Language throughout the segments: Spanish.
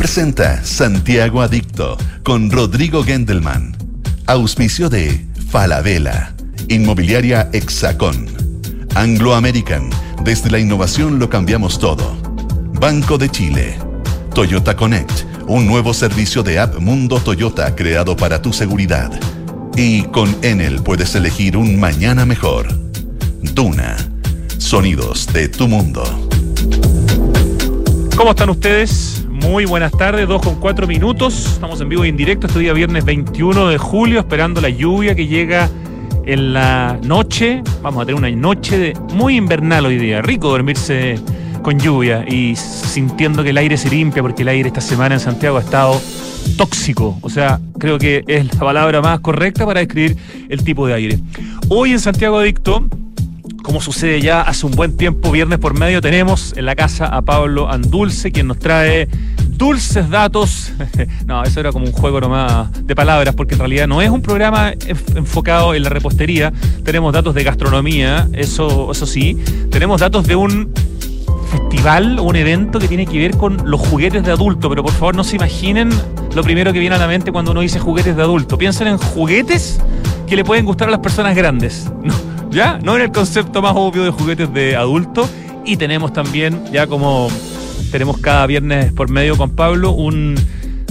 presenta Santiago Adicto con Rodrigo Gendelman. Auspicio de Falabella, Inmobiliaria Hexacón, Anglo American, desde la innovación lo cambiamos todo. Banco de Chile, Toyota Connect, un nuevo servicio de app Mundo Toyota creado para tu seguridad. Y con Enel puedes elegir un mañana mejor. Duna, sonidos de tu mundo. ¿Cómo están ustedes? Muy buenas tardes, 2 con 4 minutos. Estamos en vivo y en directo este día viernes 21 de julio, esperando la lluvia que llega en la noche. Vamos a tener una noche muy invernal hoy día. Rico dormirse con lluvia y sintiendo que el aire se limpia, porque el aire esta semana en Santiago ha estado tóxico. O sea, creo que es la palabra más correcta para describir el tipo de aire. Hoy en Santiago Adicto como sucede ya hace un buen tiempo, viernes por medio, tenemos en la casa a Pablo Andulce, quien nos trae dulces datos. no, eso era como un juego nomás de palabras, porque en realidad no es un programa enfocado en la repostería. Tenemos datos de gastronomía, eso, eso sí. Tenemos datos de un festival o un evento que tiene que ver con los juguetes de adulto, pero por favor no se imaginen lo primero que viene a la mente cuando uno dice juguetes de adulto. Piensen en juguetes que le pueden gustar a las personas grandes. No ¿ya? No en el concepto más obvio de juguetes de adulto. Y tenemos también, ya como tenemos cada viernes por medio con Pablo, un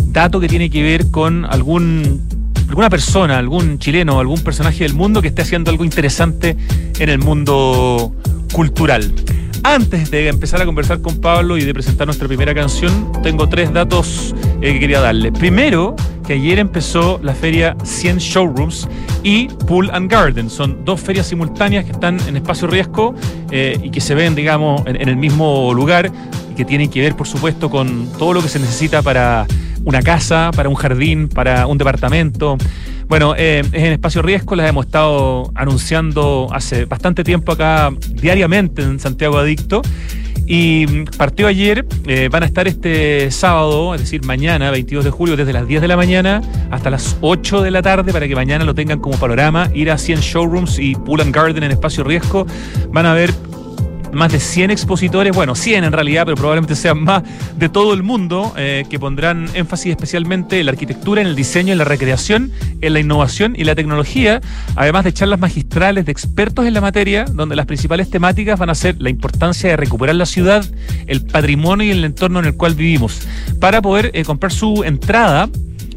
dato que tiene que ver con algún alguna persona, algún chileno, algún personaje del mundo que esté haciendo algo interesante en el mundo cultural. Antes de empezar a conversar con Pablo y de presentar nuestra primera canción, tengo tres datos eh, que quería darle. Primero, que ayer empezó la feria 100 Showrooms y Pool and Garden. Son dos ferias simultáneas que están en espacio riesgo eh, y que se ven, digamos, en, el mismo lugar y que tienen que ver, por supuesto, con todo lo que se necesita para una casa, para un jardín, para un departamento. Bueno, eh, es en espacio riesgo, las hemos estado anunciando hace bastante tiempo acá diariamente en Santiago Adicto. Y partió ayer, eh, van a estar este sábado, es decir, mañana, 22 de julio, desde las 10 de la mañana hasta las 8 de la tarde, para que mañana lo tengan como panorama. Ir a 100 showrooms y Pool and Garden en espacio riesgo. Van a ver más de 100 expositores, bueno, 100 en realidad, pero probablemente sean más de todo el mundo, eh, que pondrán énfasis especialmente en la arquitectura, en el diseño, en la recreación, en la innovación y la tecnología, además de charlas magistrales de expertos en la materia, donde las principales temáticas van a ser la importancia de recuperar la ciudad, el patrimonio y el entorno en el cual vivimos. Para poder eh, comprar su entrada,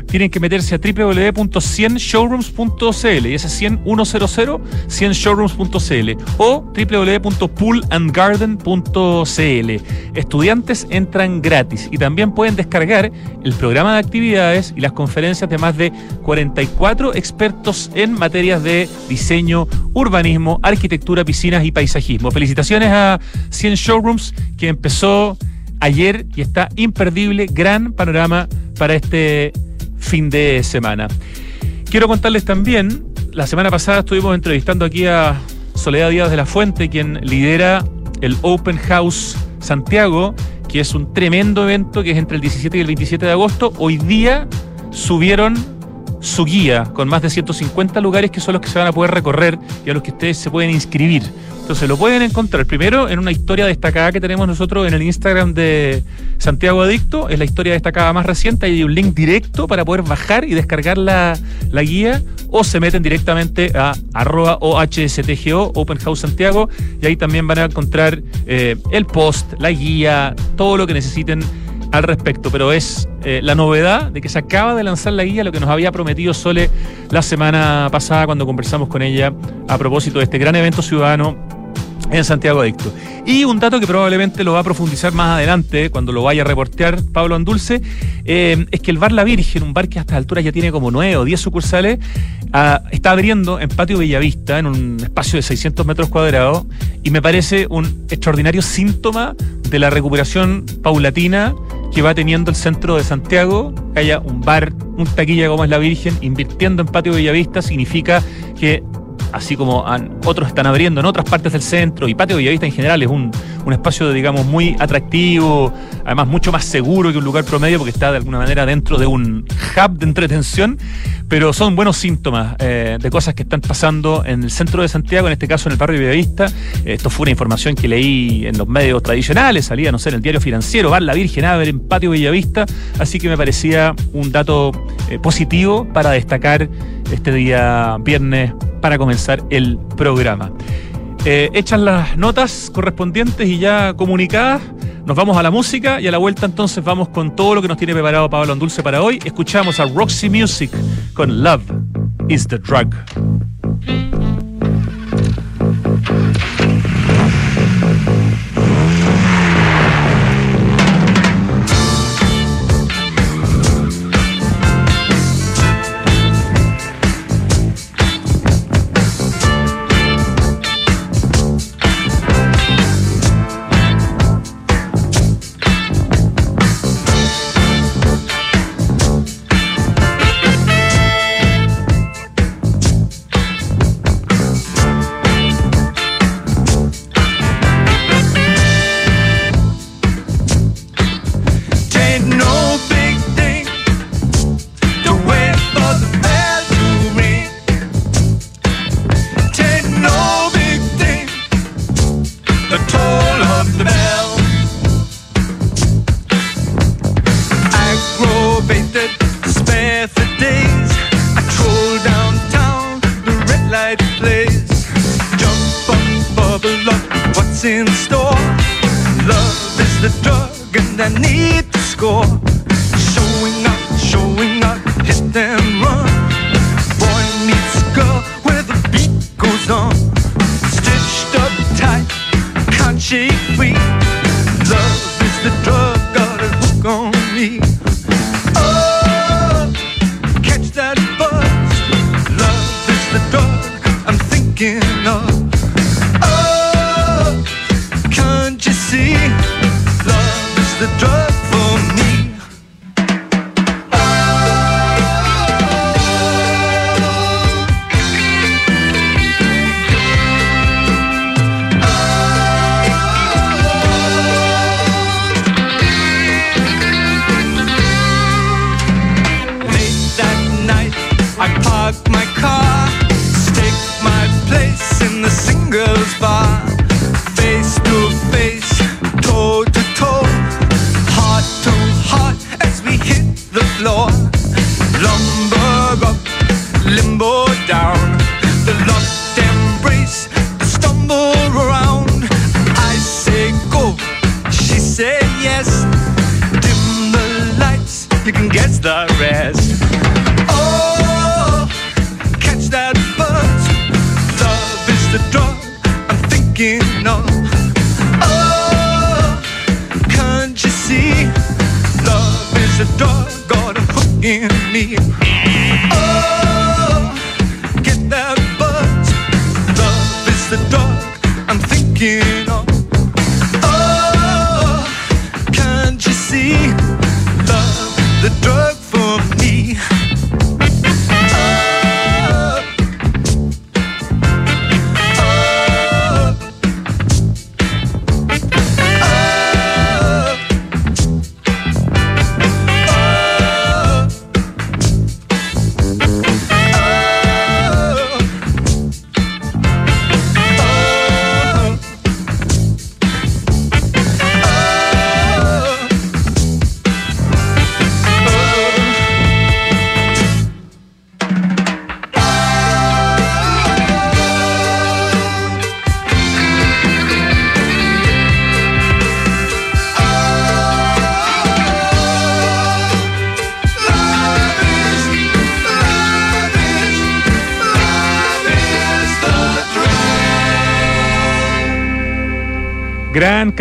tienen que meterse a www.100showrooms.cl y ese es 100 100showrooms.cl o www.poolandgarden.cl. Estudiantes entran gratis y también pueden descargar el programa de actividades y las conferencias de más de 44 expertos en materias de diseño, urbanismo, arquitectura, piscinas y paisajismo. Felicitaciones a 100 Showrooms que empezó ayer y está imperdible, gran panorama para este fin de semana. Quiero contarles también, la semana pasada estuvimos entrevistando aquí a Soledad Díaz de la Fuente, quien lidera el Open House Santiago, que es un tremendo evento que es entre el 17 y el 27 de agosto. Hoy día subieron su guía con más de 150 lugares que son los que se van a poder recorrer y a los que ustedes se pueden inscribir. Entonces lo pueden encontrar primero en una historia destacada que tenemos nosotros en el Instagram de Santiago Adicto. Es la historia destacada más reciente. Hay un link directo para poder bajar y descargar la, guía o se meten directamente a arroba OHSTGO, Open House Santiago, y ahí también van a encontrar eh, el post, la guía, todo lo que necesiten al respecto, pero es eh, la novedad de que se acaba de lanzar la guía, lo que nos había prometido Sole la semana pasada cuando conversamos con ella a propósito de este gran evento ciudadano en Santiago Adicto. Y un dato que probablemente lo va a profundizar más adelante, cuando lo vaya a reportear Pablo Andulce, eh, es que el bar La Virgen, un bar que a estas alturas ya tiene como nueve o diez sucursales, ah, está abriendo en Patio Bellavista, en un espacio de 600 metros cuadrados, y me parece un extraordinario síntoma de la recuperación paulatina que va teniendo el centro de Santiago, que haya un bar, un taquilla como es La Virgen, invirtiendo en Patio Bellavista, significa que así como otros están abriendo en otras partes del centro, y Patio Villavista en general es un, un espacio, digamos, muy atractivo, además mucho más seguro que un lugar promedio, porque está de alguna manera dentro de un hub de entretención, pero son buenos síntomas eh, de cosas que están pasando en el centro de Santiago, en este caso en el barrio Villavista. Esto fue una información que leí en los medios tradicionales, salía, no sé, en el diario financiero, Bar La Virgen Aver en Patio Villavista, así que me parecía un dato eh, positivo para destacar este día viernes para el programa. Eh, hechas las notas correspondientes y ya comunicadas, nos vamos a la música y a la vuelta entonces vamos con todo lo que nos tiene preparado Pablo Andulce para hoy. Escuchamos a Roxy Music con Love is the Drug.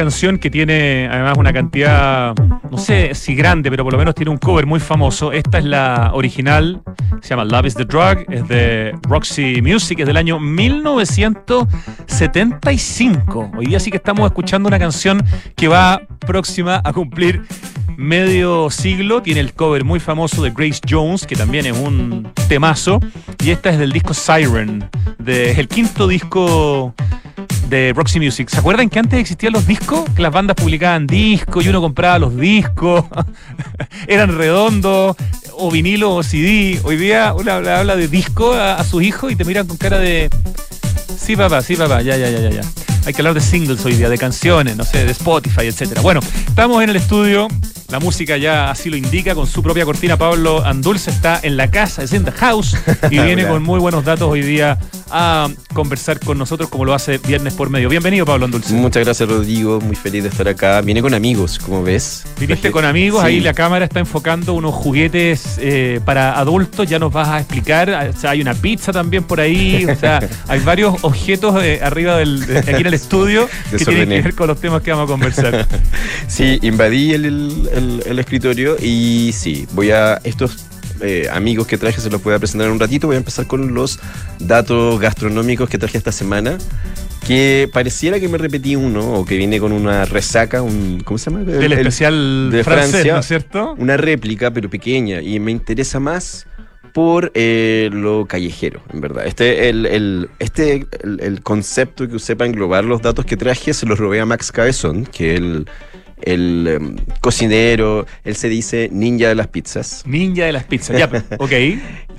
Canción que tiene además una cantidad, no sé si grande, pero por lo menos tiene un cover muy famoso. Esta es la original, se llama Love is the Drug, es de Roxy Music, es del año 1975. Hoy día sí que estamos escuchando una canción que va próxima a cumplir medio siglo. Tiene el cover muy famoso de Grace Jones, que también es un temazo. Y esta es del disco Siren, de, el quinto disco de Roxy Music. ¿Se acuerdan que antes existían los discos? Que las bandas publicaban discos y uno compraba los discos. Eran redondos, o vinilo o CD. Hoy día uno habla, de disco a, a sus hijos y te miran con cara de. Sí, papá, sí, papá, ya, ya, ya, ya. Hay que hablar de singles hoy día, de canciones, no sé, de Spotify, etcétera. Bueno, estamos en el estudio la música ya así lo indica, con su propia cortina. Pablo Andulce está en la casa, es en the house, y viene con muy buenos datos hoy día a conversar con nosotros como lo hace viernes por medio. Bienvenido, Pablo Andulce. Muchas gracias, Rodrigo. Muy feliz de estar acá. Viene con amigos, como ves. Viniste con amigos, ahí la cámara está enfocando unos juguetes eh, para adultos. Ya nos vas a explicar. O sea, hay una pizza también por ahí. O sea, hay varios objetos eh, arriba del, aquí en el estudio que tienen que ver con los temas que vamos a conversar. sí, invadí el el, escritorio y sí, voy a estos eh, amigos que traje se los voy a presentar en un ratito. Voy a empezar con los datos gastronómicos que traje esta semana. Que pareciera que me repetí uno o que viene con una resaca, un. ¿Cómo se llama? El, especial de Francia, ¿no es cierto? Una réplica, pero pequeña. Y me interesa más por eh, lo callejero, en verdad. Este, el, el, este, el, concepto que usé para englobar los datos que traje se los robé a Max Cabezón, que el el em, cocinero, él se dice ninja de las pizzas. Ninja de las pizzas, ya, ok.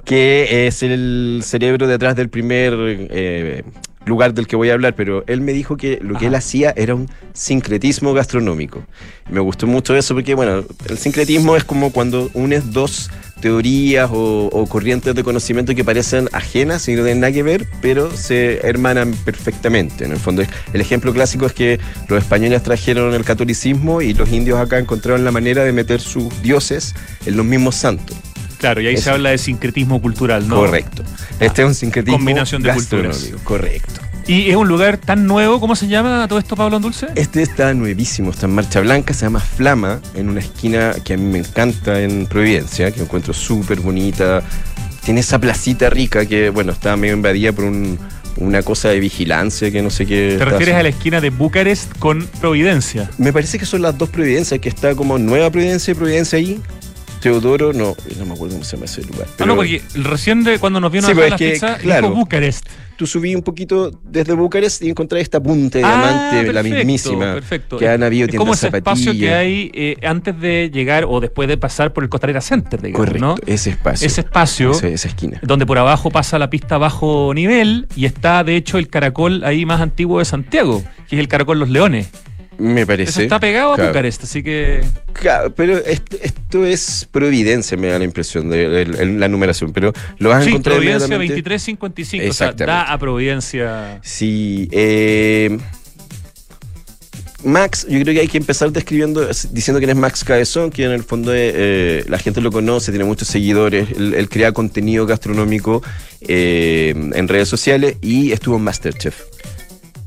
que es el cerebro detrás del primer eh, lugar del que voy a hablar, pero él me dijo que lo que él hacía era un sincretismo gastronómico. me gustó mucho eso porque, bueno, el sincretismo es como cuando unes dos teorías o, corrientes de conocimiento que parecen ajenas y no tienen nada que ver, pero se hermanan perfectamente. En el fondo, el ejemplo clásico es que los españoles trajeron el catolicismo y los indios acá encontraron la manera de meter sus dioses en los mismos santos. Claro, y ahí se habla de sincretismo cultural, ¿no? Correcto. Este es un sincretismo combinación de culturas. Correcto. ¿Y es un lugar tan nuevo? ¿Cómo se llama todo esto, Pablo Dulce? Este está nuevísimo, está en Marcha Blanca, se llama Flama, en una esquina que a mí me encanta en Providencia, que encuentro súper bonita. Tiene esa placita rica que, bueno, está medio invadida por una cosa de vigilancia que no sé qué. ¿Te refieres a la esquina de Bucarest con Providencia? Me parece que son las dos Providencias, que está como Nueva Providencia y Providencia ahí. Teodoro, no, no me acuerdo cómo se llama ese lugar. Ah, no, porque recién de cuando nos vieron sí, a la pizza, claro, Bucarest. Tú subí un poquito desde Bucarest y encontré esta punta de ah, diamante, la mismísima. Perfecto. Que han habido tiendas como ese espacio que hay eh, antes de llegar o después de pasar por el Costanera Center, digamos, Correcto, ese espacio. Ese espacio. esa esquina. Donde por abajo pasa la pista bajo nivel y está, de hecho, el caracol ahí más antiguo de Santiago, que es el caracol Los Leones. Me parece. Eso está pegado a Bucarest, así que. Claro, pero esto, es Providencia, me da la impresión de, la numeración. Pero lo vas a encontrar. Providencia 2355, o sea, da a Providencia. Sí. Eh, Max, yo creo que hay que empezar describiendo, diciendo quién es Max Cabezón, que en el fondo eh, la gente lo conoce, tiene muchos seguidores, él, crea contenido gastronómico eh, en redes sociales y estuvo en Masterchef.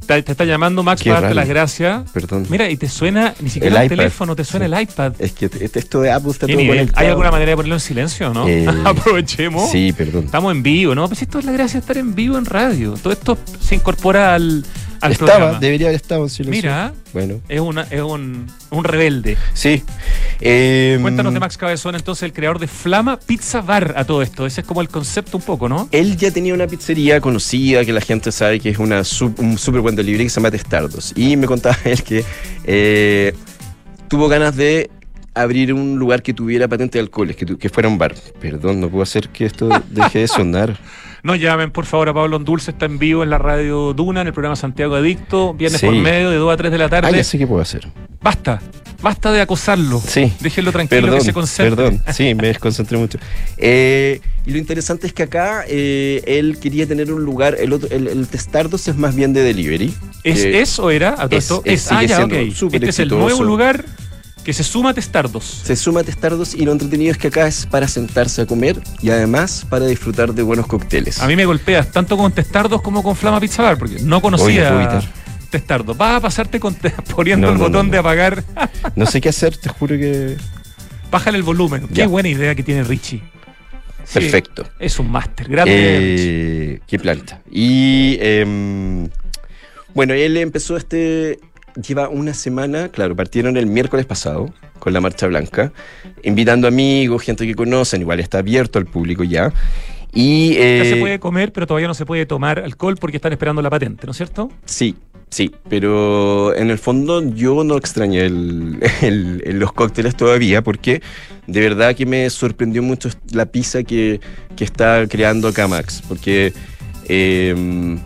Te, está llamando Max para darte las gracias. Perdón. Mira, y te suena, ni siquiera el, teléfono, te suena el iPad. Es que esto de Apple está todo conectado. ¿Hay alguna manera de ponerlo en silencio, no? Eh, Aprovechemos. Sí, perdón. Estamos en vivo, ¿no? Pues esto es la gracia de estar en vivo en radio. Todo esto se incorpora al, estaba, debería haber estado silencio. Mira, bueno. es, una, es un, un rebelde. Sí. Eh, Cuéntanos de Max Cabezón, entonces, el creador de Flama Pizza Bar a todo esto. Ese es como el concepto un poco, ¿no? Él ya tenía una pizzería conocida que la gente sabe que es una un súper buen delivery que se llama Testardos. Y me contaba él que eh, tuvo ganas de abrir un lugar que tuviera patente de alcoholes, que, que fuera un bar. Perdón, no puedo hacer que esto deje de sonar. No llamen, por favor, a Pablo Dulce, está en vivo en la radio Duna, en el programa Santiago Adicto, viernes por medio, de 2 a 3 de la tarde. Ah, ya sé qué puedo hacer. Basta, basta de acosarlo. Sí. Déjenlo tranquilo que se concentre. Perdón, sí, me desconcentré mucho. Eh, y lo interesante es que acá eh, él quería tener un lugar, el, otro, el, Testardos es más bien de delivery. ¿Es, es o era? A todo esto? Es, ah, ya, ok. Este es el nuevo lugar que se suma a Testardos. Se suma a Testardos y lo entretenido es que acá es para sentarse a comer y además para disfrutar de buenos cócteles. A mí me golpeas tanto con Testardos como con Flama Pizza Bar, porque no conocía Testardos. Vas a pasarte con poniendo el botón de apagar. no sé qué hacer, te juro que. Bájale el volumen. Qué buena idea que tiene Richie. Perfecto. Es un máster, grande. Eh, qué planta. Y em, bueno, él empezó este lleva una semana, claro, partieron el miércoles pasado con la Marcha Blanca, invitando amigos, gente que conocen, igual está abierto al público ya. Y, Ya se eh, puede comer, pero todavía no se puede tomar alcohol porque están esperando la patente, ¿no es cierto? Sí, sí, pero en el fondo yo no extrañé el- el- el- los cócteles todavía porque de verdad que me sorprendió mucho la pizza que, que está creando acá Max, porque eh,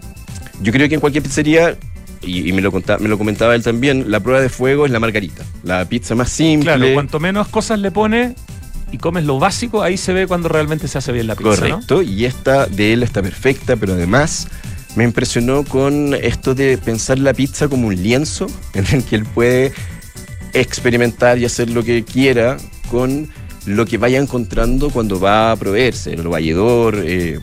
yo creo que en cualquier pizzería, y, y me, lo conta- me lo comentaba él también, la prueba de fuego es la margarita, la pizza más simple. Claro, cuanto menos cosas le pone y comes lo básico, ahí se ve cuando realmente se hace bien la pizza, ¿no? Correcto, y esta de él está perfecta, pero además me impresionó con esto de pensar la pizza como un lienzo en el que él puede experimentar y hacer lo que quiera con lo que vaya encontrando cuando va a proveerse, el valledor. eh.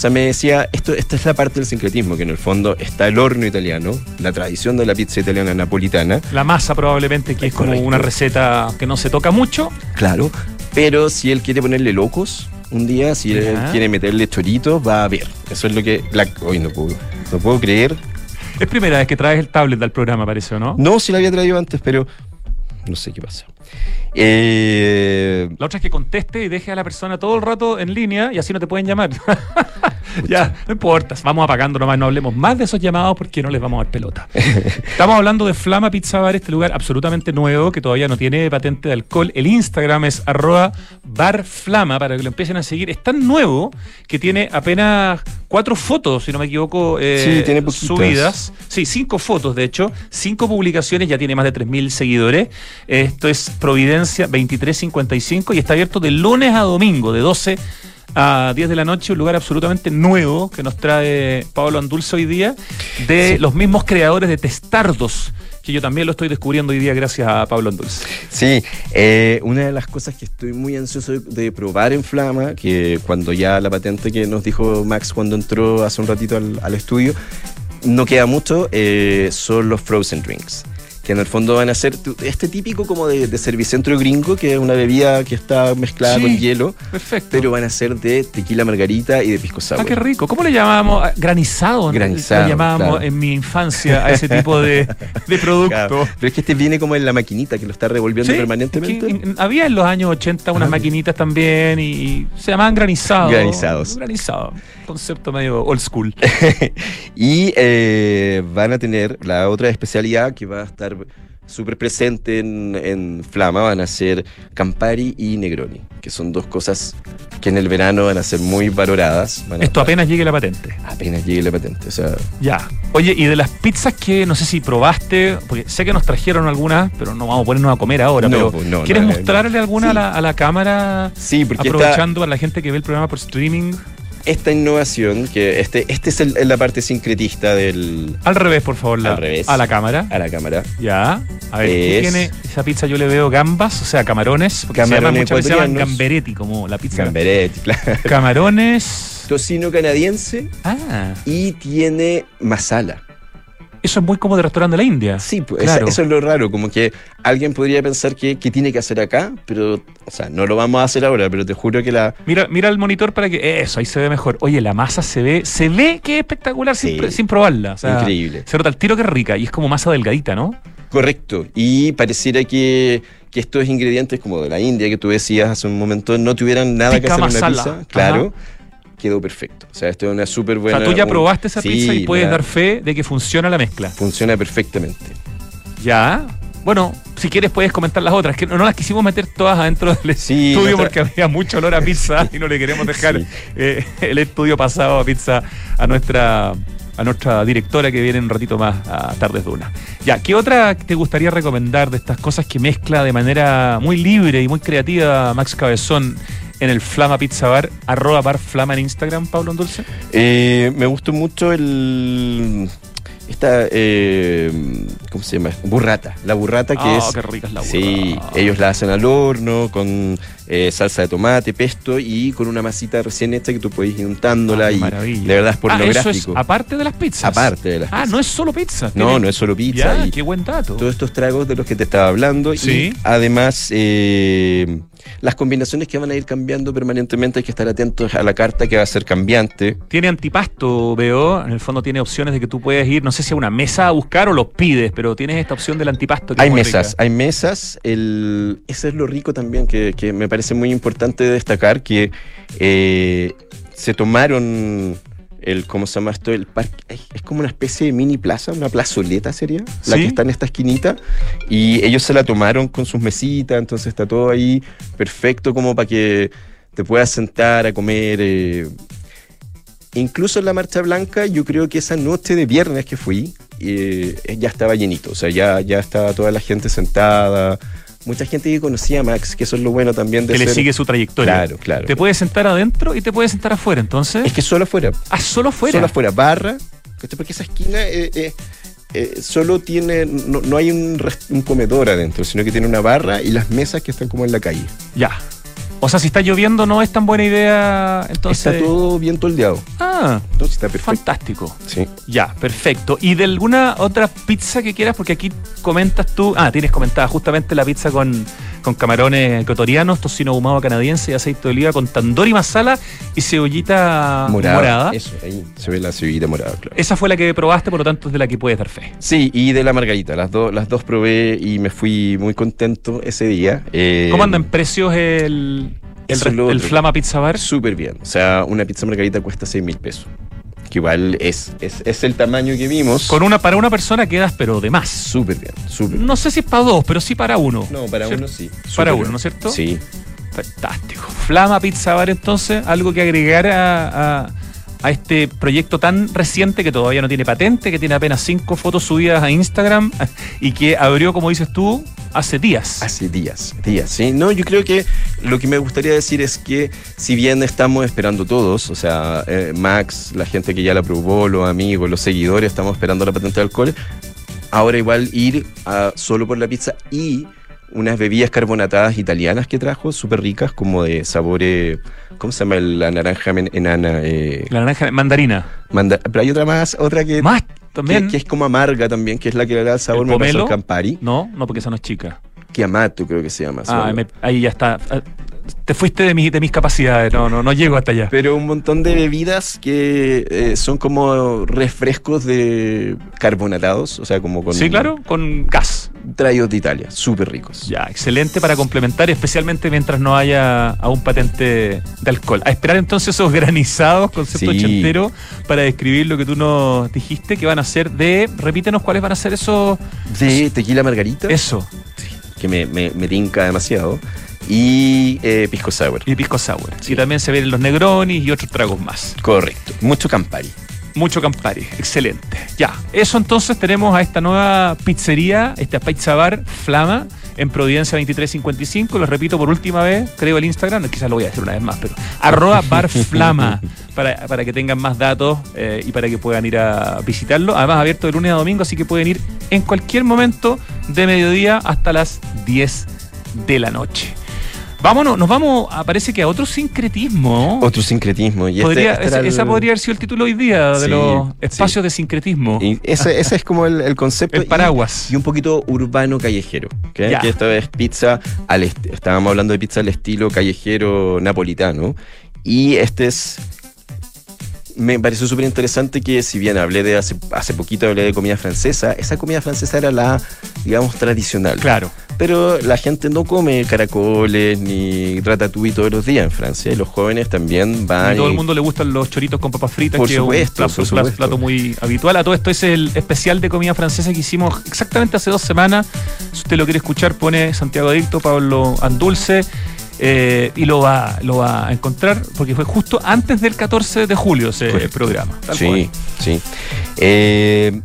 O sea, me decía, esto, esta es la parte del sincretismo, que en el fondo está el horno italiano, la tradición de la pizza italiana napolitana, La masa probablemente, que es como Correcto. una receta que no se toca mucho. Claro, pero si él quiere ponerle locos un día, si él quiere meterle choritos, va a ver. Eso es lo que. La, hoy no puedo, no puedo creer. Es primera vez que traes el tablet al programa, parece, ¿o no? No, si la había traído antes, pero no sé qué pasa. Eh, La otra es que conteste y deje a la persona todo el rato en línea y así no te pueden llamar. ya, no importa, vamos apagando nomás, no hablemos más de esos llamados porque no les vamos a dar pelota. Estamos hablando de Flama Pizza Bar, este lugar absolutamente nuevo que todavía no tiene patente de alcohol. El Instagram es arroba barflama para que lo empiecen a seguir. Es tan nuevo que tiene apenas cuatro fotos, si no me equivoco, eh, Sí, tiene poquitas. subidas. Sí, cinco fotos, de hecho, cinco publicaciones, ya tiene más de 3.000 seguidores. Esto es Providencia 2355 y está abierto de lunes a domingo, de 12 a 10 de la noche, un lugar absolutamente nuevo que nos trae Pablo Andulce hoy día, de Sí. los mismos creadores de Testardos, que yo también lo estoy descubriendo hoy día gracias a Pablo Andulce. sí, eh, una de las cosas que estoy muy ansioso de, de probar en Flama, que cuando ya la patente que nos dijo Max cuando entró hace un ratito al, al estudio, no queda mucho, eh, son los frozen drinks. Que en el fondo van a ser este típico como de, de servicentro gringo, que es una bebida que está mezclada Sí. con hielo, Perfecto. pero van a ser de tequila margarita y de pisco sour. Ah, qué rico. ¿Cómo le llamábamos? Ah, Granizado. ¿no? Granizado, Le llamábamos claro. en mi infancia a ese tipo de, de producto. Claro. Pero es que este viene como en la maquinita que lo está revolviendo Sí, permanentemente. es que en- había en los años 80 unas Ah. maquinitas también y, y se llamaban granizados. Granizados. Granizado. Concepto medio old school. y eh, van a tener la otra especialidad que va a estar súper presente en, en Flama, van a ser Campari y Negroni, que son dos cosas que en el verano van a ser muy valoradas. Esto apenas llegue la patente. apenas llegue la patente. O sea, Ya. Oye, y de las pizzas que no sé si probaste, porque sé que nos trajeron algunas, pero no vamos a ponernos a comer ahora. No, pero pues no, ¿Quieres no, mostrarle alguna a, la, a la cámara? sí, porque Aprovechando a la gente que ve el programa por streaming. Esta innovación, que este, este es el- la parte sincretista del, Al revés, por favor, la- Al revés. a la cámara. a la cámara. Ya. A ver, ¿qué Es- tiene esa pizza? Yo le veo gambas, o sea, camarones. Porque se llaman, Camarones muchas veces se llaman gamberetti, como la pizza. Gamberetti, claro. Camarones. Tocino canadiense Ah, y tiene masala. Eso es muy como de restaurante de la India. Sí, pues Claro. eso es lo raro, como que alguien podría pensar que, que tiene que hacer acá, pero, o sea, no lo vamos a hacer ahora, pero te juro que la... Mira, mira el monitor para que. Eso, ahí se ve mejor. Oye, la masa se ve. Se ve que es espectacular sin, Sí. pr- sin probarla. O sea, Increíble. Se nota el tiro que es rica y es como masa delgadita, ¿no? Correcto, y pareciera que, que estos ingredientes como de la India que tú decías hace un momento no tuvieran nada que hacer en masala. pizza, claro, quedó perfecto. O sea, esto es una súper buena... o sea, tú ya un- probaste esa Sí, pizza y puedes la- dar fe de que funciona la mezcla. Funciona perfectamente. Ya. Bueno, si quieres puedes comentar las otras, que no, las quisimos meter todas adentro del Sí, estudio nuestra- porque había mucho olor a pizza y no le queremos dejar Sí. eh, el estudio pasado a pizza a nuestra a nuestra directora que viene un ratito más a Tardes Duna. Ya, ¿qué otra te gustaría recomendar de estas cosas que mezcla de manera muy libre y muy creativa Max Cabezón en el Flama Pizza Bar, arroba bar Flama en Instagram, Pablo Dulce? Eh, me gustó mucho el... Esta, eh, ¿cómo se llama? Burrata. La burrata que Ah, es... qué rica es la Sí, burrata. ellos la hacen al horno con eh, salsa de tomate, pesto y con una masita recién hecha que tú puedes ir untándola Ah, y maravilla. de verdad es Ah, eso es pornográfico. aparte de las pizzas. Aparte de las Ah, pizzas. no es solo pizza. No, no es solo pizza Ya, y qué buen dato. todos estos tragos de los que te estaba hablando Sí. y además eh, las combinaciones que van a ir cambiando permanentemente hay que estar atentos a la carta que va a ser cambiante. Tiene antipasto, veo. En el fondo tiene opciones de que tú puedes ir. No sé sé si a una mesa a buscar o los pides, pero tienes esta opción del antipasto. Que hay es muy mesas, rica. hay mesas. El, eso es lo rico también, que, que me parece muy importante destacar, que eh, se tomaron el, ¿cómo se llama esto? El parque, es, como una especie de mini plaza, una plazoleta sería, la que está en esta esquinita, y ellos se la tomaron con sus mesitas, entonces está todo ahí perfecto como para que te puedas sentar a comer. eh. Incluso en la Marcha Blanca, yo creo que esa noche de viernes que fui, eh, ya estaba llenito, o sea, ya, ya estaba toda la gente sentada, mucha gente que conocía a Max, que eso es lo bueno también de que le sigue su trayectoria. Claro, claro. Te puedes sentar adentro y te puedes sentar afuera, entonces. Es que solo afuera, ah, solo afuera. solo afuera, barra, porque esa esquina eh, eh, eh, solo tiene, no, no hay un comedor adentro, sino que tiene una barra y las mesas que están como en la calle. Ya. O sea, si está lloviendo no es tan buena idea, entonces. Está todo bien toldeado, Ah, entonces está perfecto. fantástico. Sí. Ya, perfecto. ¿Y de alguna otra pizza que quieras? Porque aquí comentas tú. Ah, tienes comentada justamente la pizza con, con camarones ecuatorianos, tocino ahumado canadiense y aceite de oliva con tandoori masala y cebollita Morada. morada. Eso, ahí se ve la cebollita morada, claro. Esa fue la que probaste, por lo tanto es de la que puedes dar fe. Sí, y de la margarita, las, dos las dos probé y me fui muy contento ese día. Eh, ¿Cómo anda en precios el, el, el. Flama Pizza Bar? Súper bien. O sea, una pizza margarita cuesta 6 mil pesos. Que igual es, es, es el tamaño que vimos. Con una, para una persona quedas, pero de más. Súper bien, súper. No sé si es para dos, pero sí para uno. No, para ¿Cierto? uno sí. Para uno, bien. ¿no es cierto? Sí. Fantástico. Flama Pizza Bar, entonces, algo que agregar a, a- a este proyecto tan reciente que todavía no tiene patente, que tiene apenas cinco fotos subidas a Instagram y que abrió, como dices tú, hace días. Hace días, días, sí. No, yo creo que lo que me gustaría decir es que si bien estamos esperando todos, o sea, eh, Max, la gente que ya la probó, los amigos, los seguidores, estamos esperando la patente de alcohol, ahora igual ir a solo por la pizza y unas bebidas carbonatadas italianas que trajo, súper ricas, como de sabores, ¿cómo se llama la naranja enana? Eh, La naranja mandarina. manda- pero hay otra más, otra que, Más también. que es como amarga también, que es la que le da el sabor, ¿El me pomelo? Campari. No, no, porque esa no es chica. Chiamato creo que se llama. Ah, me- ahí ya está. Te fuiste de, mi- de mis capacidades. No, no, no llego hasta allá. Pero un montón de bebidas que eh, son como refrescos de carbonatados, o sea, como con Sí, claro, con gas. traídos de Italia, súper ricos. Ya, excelente para complementar, especialmente mientras no haya aún patente de alcohol. A esperar entonces esos granizados, concepto Sí. ochentero, para describir lo que tú nos dijiste, que van a ser de. Repítenos cuáles van a ser esos. De tequila margarita, Eso, que me, me, me tinca demasiado, y eh, pisco sour. y pisco sour. Sí. Y también se ven los negronis y otros tragos más. Correcto, mucho Campari. Mucho Campari, excelente. Ya, eso entonces tenemos a esta nueva pizzería, esta pizza bar Flama, en Providencia 2355. Lo repito por última vez, creo el Instagram, quizás lo voy a decir una vez más, pero arroba bar Flama, para, para que tengan más datos eh, y para que puedan ir a visitarlo. Además, abierto de lunes a domingo, así que pueden ir en cualquier momento de mediodía hasta las 10 de la noche. Vámonos, nos vamos, a- parece que a otro sincretismo. Otro sincretismo. Y este- Podría- este el- esa podría haber sido el título hoy día de Sí, los sí. espacios de sincretismo. y ese, ese es como el, el concepto. el y- paraguas. Y, un poquito urbano callejero. Que esta vez pizza al est- estábamos hablando de pizza al estilo callejero napolitano. Y este es. Me pareció súper interesante que, si bien hablé de hace, hace poquito, hablé de comida francesa, esa comida francesa era la, digamos, tradicional. Claro. Pero la gente no come caracoles ni ratatouille todos los días en Francia. Y los jóvenes también van. A todo y- el mundo le gustan los choritos con papas fritas, Por que es un plato, por un plato- supuesto. plato muy habitual. A todo esto es el especial de comida francesa que hicimos exactamente hace dos semanas. Si usted lo quiere escuchar, pone Santiago Adicto, Pablo Andulce. eh, y lo va, lo va a encontrar porque fue justo antes del 14 de julio ese Correcto. programa. tal Sí, cual. sí. Eh,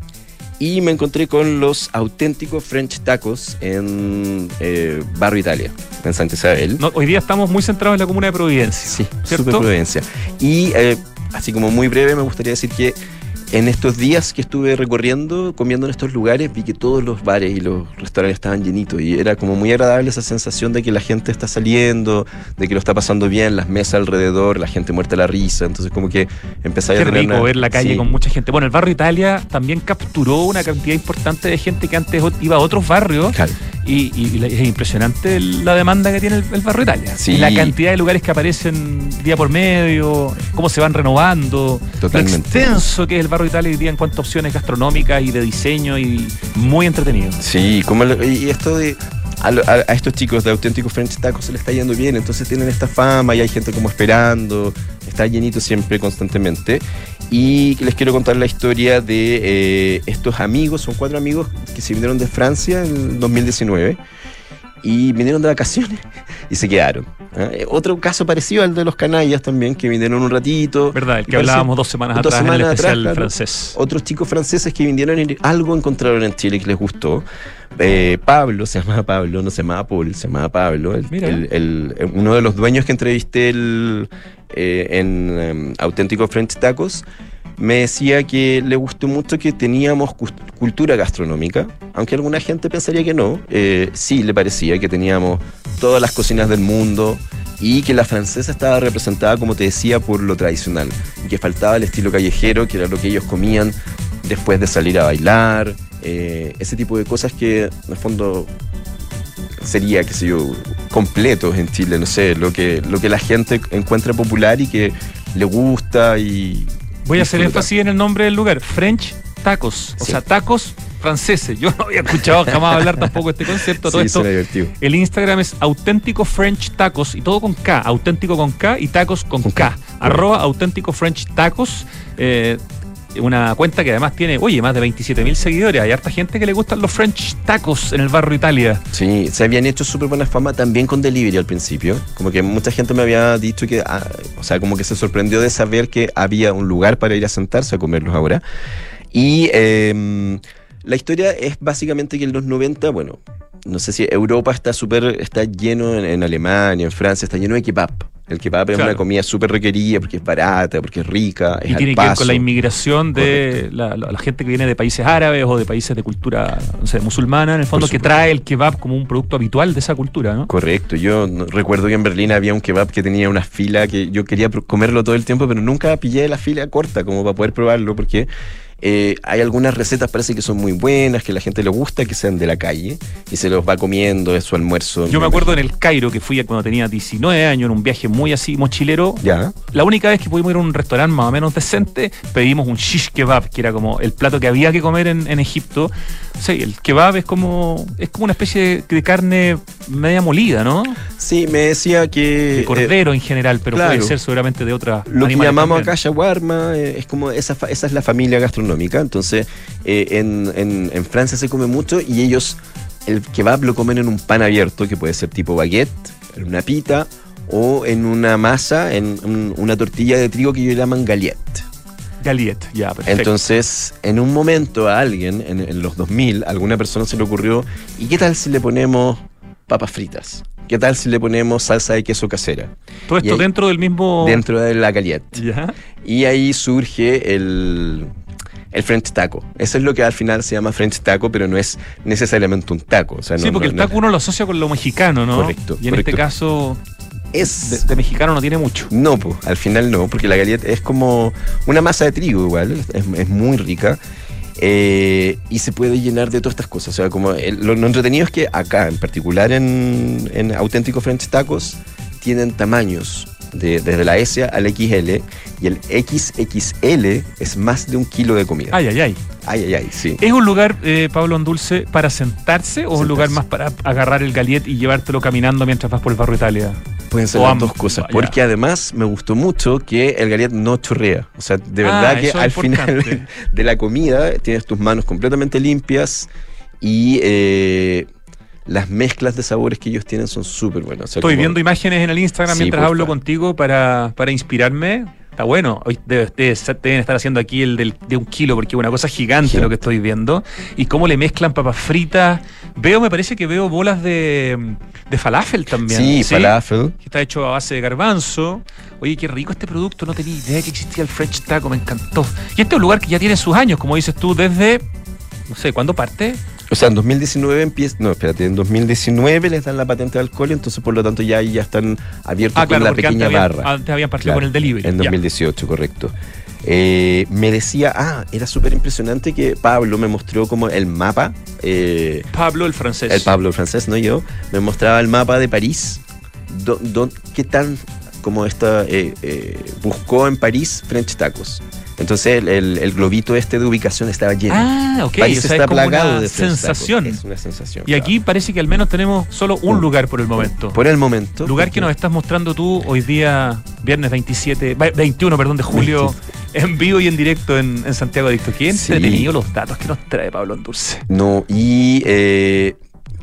y me encontré con los auténticos French tacos en eh, Barrio Italia, en Santa Isabel. No, hoy día estamos muy centrados en la comuna de Providencia. Sí, ¿cierto? super Providencia. Y eh, así como muy breve, me gustaría decir que en estos días que estuve recorriendo, comiendo en estos lugares, vi que todos los bares y los restaurantes estaban llenitos y era como muy agradable esa sensación de que la gente está saliendo, de que lo está pasando bien, las mesas alrededor, la gente muerta a la risa, entonces como que Qué a tener rico una- ver la calle sí. con mucha gente. Bueno, el barrio Italia también capturó una cantidad importante de gente que antes iba a otros barrios Claro. Y, y- es impresionante la demanda que tiene el, el barrio Italia. Sí. La cantidad de lugares que aparecen día por medio, cómo se van renovando, Totalmente. lo extenso que es el barrio Italia hoy día en cuanto a opciones gastronómicas y de diseño y muy entretenido. Sí, como lo- y esto de a- a estos chicos de auténticos French Tacos se les está yendo bien, entonces tienen esta fama y hay gente como esperando, está llenito siempre constantemente. Y les quiero contar la historia de eh, estos amigos, son cuatro amigos que se vinieron de Francia en el 2019 y vinieron de vacaciones y se quedaron. ¿ah? Eh, Otro caso parecido al de los canallas también, que vinieron un ratito. ¿Verdad? El que hablábamos dos semanas dos atrás en el semanas atrás, especial claro. francés. Otros chicos franceses que vinieron y algo encontraron en Chile que les gustó. Eh, Pablo, se llamaba Pablo, no se llamaba Paul, se llamaba Pablo. El- uno de los dueños que entrevisté el, eh, en em, Auténtico French Tacos me decía que le gustó mucho que teníamos cultura gastronómica, aunque alguna gente pensaría que no. eh, sí le parecía que teníamos todas las cocinas del mundo y que la francesa estaba representada, como te decía, por lo tradicional, y que faltaba el estilo callejero, que era lo que ellos comían después de salir a bailar, eh, ese tipo de cosas que en el fondo sería, qué sé yo, completos en Chile, no sé, lo que, lo que la gente encuentra popular y que le gusta y... Voy a hacer énfasis en el nombre del lugar, French Tacos, o Sí. sea, tacos franceses. Yo no había escuchado jamás hablar tampoco de este concepto. Todo Sí, esto divertido. El Instagram es auténtico French tacos y todo con K, auténtico con K y tacos con Con K. K. Arroba auténtico French tacos. eh, una cuenta que además tiene, oye, más de 27 mil seguidores. Hay harta gente que le gustan los French tacos en el barrio Italia. Sí, se habían hecho súper buena fama también con delivery al principio. Como que mucha gente me había dicho que, ah, o sea, como que se sorprendió de saber que había un lugar para ir a sentarse a comerlos ahora. Y eh, la historia es básicamente que en los 90, bueno, no sé si Europa está súper, está lleno en, en Alemania, en Francia, está lleno de kebab. El kebab es Claro. una comida súper requerida porque es barata, porque es rica, es y al tiene que ver con paso. la inmigración de la, la- la gente que viene de países árabes o de países de cultura no sé, musulmana, en el fondo, que trae el kebab como un producto habitual de esa cultura, ¿no? Correcto, yo recuerdo que en Berlín había un kebab que tenía una fila que yo quería comerlo todo el tiempo, pero nunca pillé la fila corta como para poder probarlo, porque eh, hay algunas recetas parece que son muy buenas, que la gente le gusta que sean de la calle y se los va comiendo, es su almuerzo. Yo me acuerdo en el Cairo que fui cuando tenía 19 años en un viaje muy así mochilero. Ya, La única vez que pudimos ir a un restaurante más o menos decente, pedimos un shish kebab, que era como el plato que había que comer en, en Egipto. Sí, el kebab es como es como una especie de, de carne media molida, ¿no? sí, me decía que... De eh, cordero en general, pero claro. puede ser seguramente de otra Lo que llamamos acá shawarma eh, es como esa, esa es la familia gastronómica. Entonces, eh, en, en- en Francia se come mucho y ellos el kebab lo comen en un pan abierto, que puede ser tipo baguette, en una pita o en una masa, en un- una tortilla de trigo que ellos llaman galette. Galiet, ya, perfecto. Entonces, en un momento a alguien, en, en los 2000, a alguna persona se le ocurrió, ¿y qué tal si le ponemos papas fritas? ¿Qué tal si le ponemos salsa de queso casera Todo esto ahí- dentro del mismo. dentro de la galette? Ya. Y ahí surge el, el French taco. Eso es lo que al final se llama French taco, pero no es necesariamente un taco. O sea, sí, no- porque no- el no- taco uno lo asocia con lo mexicano, ¿no? Correcto, Y en correcto. este caso, es... de mexicano no tiene mucho. No, po, al final no, porque la galleta es como una masa de trigo igual, es, es muy rica. eh, y se puede llenar de todas estas cosas. O sea, como el- lo, lo entretenido es que acá, en particular en, en Auténtico French Tacos, tienen tamaños de- desde la S al XL y el XXL es más de un kilo de comida. Ay, ay, ay. Ay, ay, ay, sí. ¿Es un lugar, eh, Pablo Andulce, para sentarse o es un lugar más para agarrar el galiet y llevártelo caminando mientras vas por el barrio Italia? Pueden ser las dos cosas. Ah. Porque además me gustó mucho que el gallet no chorrea. O sea, de Ah, verdad que al final de la comida tienes tus manos completamente limpias y eh, las mezclas de sabores que ellos tienen son súper buenas. O sea, Estoy como- viendo imágenes en el Instagram Sí, mientras hablo contigo para, para inspirarme. Está bueno. Hoy deben estar haciendo aquí el del- de un kilo porque es una cosa gigante lo que estoy viendo. Y cómo le mezclan papas fritas. Veo, me parece que veo bolas de, de falafel también. Sí, falafel. Que está hecho a base de garbanzo. Oye, qué rico este producto. No tenía idea que existía el French Taco. Me encantó. Y este es un lugar que ya tiene sus años, como dices tú, desde. No sé, ¿cuándo parte? O sea, en 2019 empieza. No, espérate, en 2019 les dan la patente de alcohol, entonces por lo tanto ya ahí ya están abiertos Ah, con la pequeña antes habían, barra. antes habían partido Claro, con el delivery. En Ya. 2018, correcto. Eh, me decía, ah, era súper impresionante que Pablo me mostró como el mapa. eh, Pablo, el francés. el Pablo francés, no yo, me mostraba el mapa de París. do- do- ¿Qué tan como esta eh, buscó en París French Tacos? Entonces el, el- el globito este de ubicación estaba lleno. Ah, ok. París o sea, está es como plagado una de sensación. Es una sensación. Y aquí parece que al menos tenemos solo un lugar por el momento. Por el momento. Lugar que nos estás mostrando tú hoy día, viernes 27, ve- 21, perdón, de julio, en vivo y en directo en, en Santiago Adicto. Qué Sí. entretenido los datos que nos trae Pablo Dulce. No, y eh,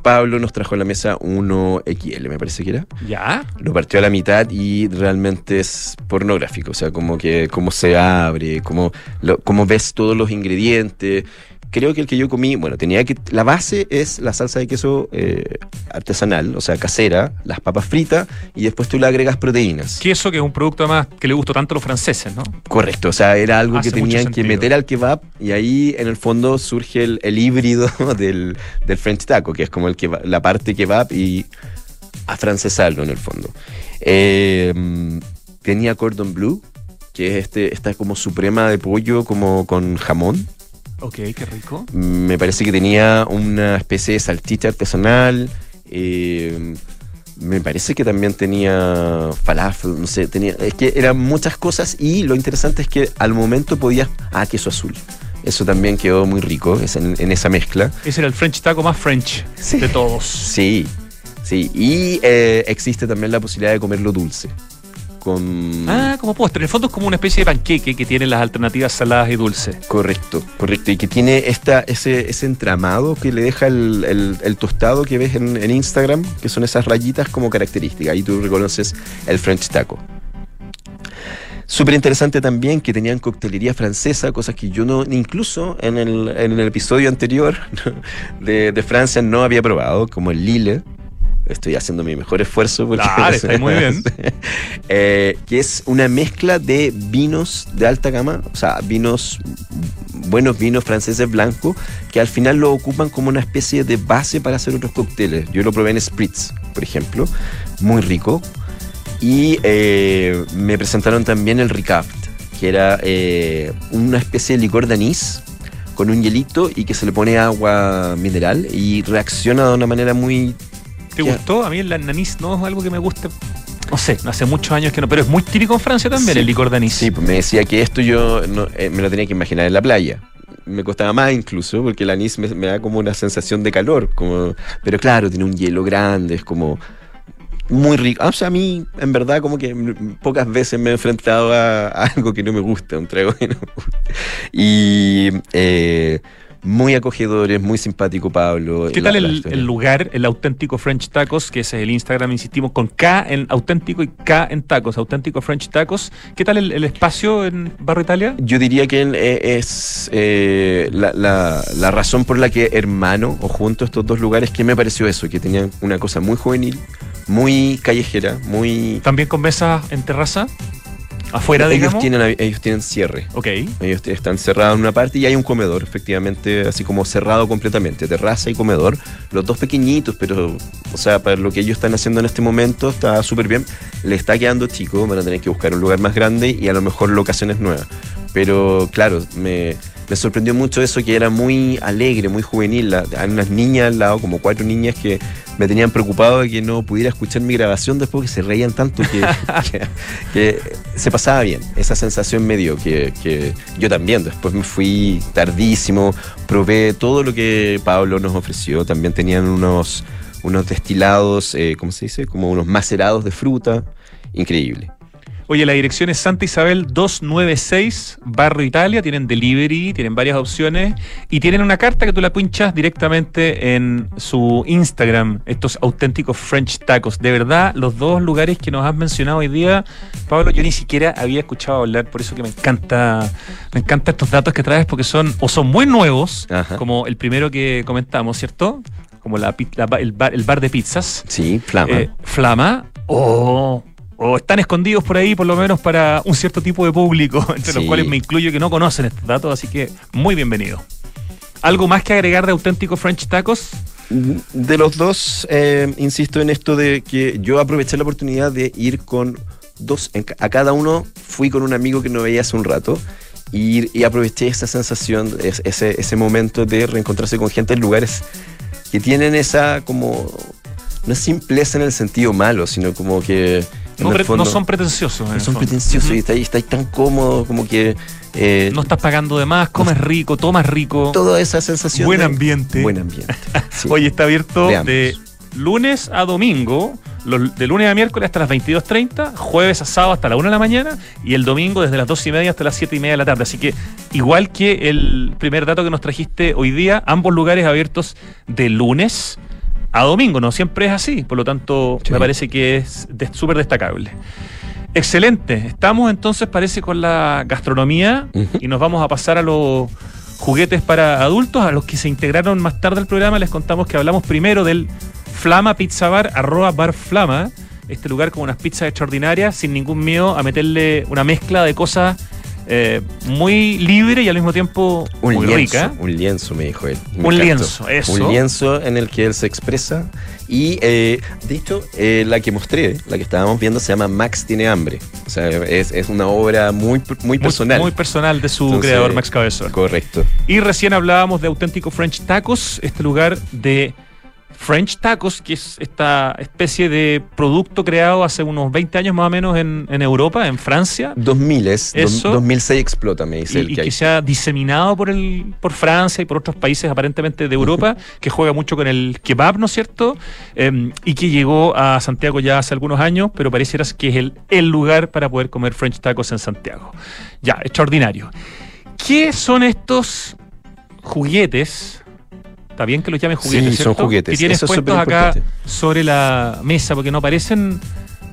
Pablo nos trajo a la mesa 1XL, me parece que era. ¿Ya? Lo partió a la mitad y realmente es pornográfico. O sea, como que cómo se abre, cómo, lo- cómo ves todos los ingredientes. Creo que el que yo comí, bueno, tenía que. La base es la salsa de queso eh, artesanal, o sea, casera, las papas fritas y después tú le agregas proteínas. Queso, que es un producto además que le gustó tanto a los franceses, ¿no? Correcto, o sea, era algo Hace que tenían que meter al kebab y ahí en el fondo surge el, el híbrido del, del French taco, que es como el kebab- la parte kebab y afrancesarlo en el fondo. Eh, tenía cordon bleu, que es este, esta como suprema de pollo como con jamón. Ok, qué rico. Me parece que tenía una especie de salchicha artesanal. eh, me parece que también tenía falafel, no sé, tenía, es que eran muchas cosas y lo interesante es que al momento podías, ah, queso azul. Eso también quedó muy rico es en, en esa mezcla. Ese era el French taco más French Sí. de todos. Sí, sí. Y eh, existe también la posibilidad de comerlo dulce. Con... Ah, como postre. En el fondo es como una especie de panqueque que tiene las alternativas saladas y dulces. Correcto, correcto. Y que tiene esta, ese, ese entramado que le deja el, el- el tostado que ves en, en Instagram, que son esas rayitas como característica. Ahí tú reconoces el French taco. Súper interesante también que tenían coctelería francesa, cosas que yo no, incluso en el, en el episodio anterior de, de Francia no había probado, como el Lille. Estoy haciendo mi mejor esfuerzo. Porque Dale, está muy bien. Eh, que es una mezcla de vinos de alta gama, o sea, vinos, buenos vinos franceses blancos, que al final lo ocupan como una especie de base para hacer otros cócteles. Yo lo probé en Spritz, por ejemplo, muy rico. Y eh, me presentaron también el Ricaft, que era eh, una especie de licor de anís con un hielito y que se le pone agua mineral y reacciona de una manera muy ¿Te Ya. gustó? A mí el anís no es algo que me guste. No sé, hace muchos años que no, pero es muy típico en Francia también Sí. el licor de anís. Sí, pues me decía que esto yo no, eh, me lo tenía que imaginar en la playa. Me costaba más incluso, porque el anís me, me da como una sensación de calor. Como, pero claro, tiene un hielo grande, es como muy rico. Ah, O sea, a mí, en verdad, como que pocas veces me he enfrentado a, a algo que no me gusta, un trago que no me gusta. Y eh, muy acogedores, muy simpático Pablo. ¿Qué La- tal el, lugar, el auténtico French Tacos, que ese es el Instagram, insistimos, con K en auténtico y K en tacos, auténtico French Tacos? ¿Qué tal el, el espacio en Barrio Italia? Yo diría que eh, es eh, la, la- la razón por la que hermano o junto a estos dos lugares que me pareció eso, que tenían una cosa muy juvenil, muy callejera, muy... También con mesas en terraza, afuera, ellos digamos. tienen, ellos tienen cierre. Ok. Ellos están cerrados en una parte y hay un comedor, efectivamente, así como cerrado completamente, terraza y comedor, los dos pequeñitos, pero, o sea, para lo que ellos están haciendo en este momento está súper bien. Le está quedando chico, van a tener que buscar un lugar más grande y a lo mejor locaciones nuevas. Pero claro, me, me sorprendió mucho eso que era muy alegre, muy juvenil. La- hay unas niñas al lado, como cuatro niñas que me tenían preocupado de que no pudiera escuchar mi grabación después que se reían tanto que, que- que se pasaba bien. Esa sensación me dio que, que yo también. Después me fui tardísimo, probé todo lo que Pablo nos ofreció. También tenían unos, unos destilados, eh, ¿cómo se dice? Como unos macerados de fruta. Increíble. Oye, la dirección es Santa Isabel 296, Barrio Italia. Tienen delivery, tienen varias opciones y tienen una carta que tú la pinchas directamente en su Instagram. Estos auténticos French tacos. De verdad, los dos lugares que nos has mencionado hoy día, Pablo, yo ni siquiera había escuchado hablar, por eso que me encanta, me encantan estos datos que traes porque son o son muy nuevos, Ajá. como el primero que comentamos, ¿cierto? Como la, pi- la- el, bar, el bar de pizzas. Sí, flama. Eh, Flama o, o están escondidos por ahí, por lo menos para un cierto tipo de público, entre los cuales me incluyo que no conocen estos datos, así que muy bienvenido. ¿Algo más que agregar de auténtico French Tacos? De los dos, eh, insisto en esto de que yo aproveché la oportunidad de ir con dos, a cada uno fui con un amigo que no veía hace un rato Y, y aproveché esa sensación, es- ese, ese momento de reencontrarse con gente en lugares que tienen esa como, no es simpleza en el sentido malo, sino como que... No, el pre- fondo no son pretenciosos. en no son pretenciosos y estáis tan cómodos como que... eh, No estás pagando de más, comes rico, tomas rico. toda esa sensación Buen de- ambiente. Buen ambiente. sí. Oye, está abierto Veamos. de lunes a domingo, los- de lunes a miércoles hasta las 22.30, jueves a sábado hasta la 1 de la mañana y el domingo desde las 2 y media hasta las 7 y media de la tarde. Así que, igual que el primer dato que nos trajiste hoy día, ambos lugares abiertos de lunes a domingo. No siempre es así, por lo tanto, Sí. me parece que es de- súper destacable. Excelente. Estamos entonces, parece, con la gastronomía y nos vamos a pasar a los juguetes para adultos. A los que se integraron más tarde al programa les contamos que hablamos primero del Flama Pizza Bar, arroba bar Flama. Este lugar con unas pizzas extraordinarias, sin ningún miedo a meterle una mezcla de cosas eh, muy libre y al mismo tiempo Un muy lienzo, rica. un lienzo, me dijo él. Me Un encantó. lienzo, eso. Un lienzo en el que él se expresa. Y eh, de hecho, eh, la que mostré, la que estábamos viendo, se llama Max tiene hambre. O sea, es, es una obra muy, muy Muy- personal. Muy, personal de su Entonces, creador, Max Cabezón. Correcto. Y recién hablábamos de Auténtico French Tacos, este lugar de French Tacos, que es esta especie de producto creado hace unos 20 años más o menos en, en Europa, en Francia. 2000 es, dos- Eso. 2006 explota, me dice Y, y que hay. que se ha diseminado por el por Francia y por otros países aparentemente de Europa, que juega mucho con el kebab, ¿no es cierto? Em, y que llegó a Santiago ya hace algunos años, pero pareciera que es el, el lugar para poder comer French tacos en Santiago. Ya, extraordinario. ¿Qué son estos juguetes? Está bien que los llamen juguetes, Sí, son juguetes. Que tienes Eso es puestos acá sobre la mesa, porque no parecen...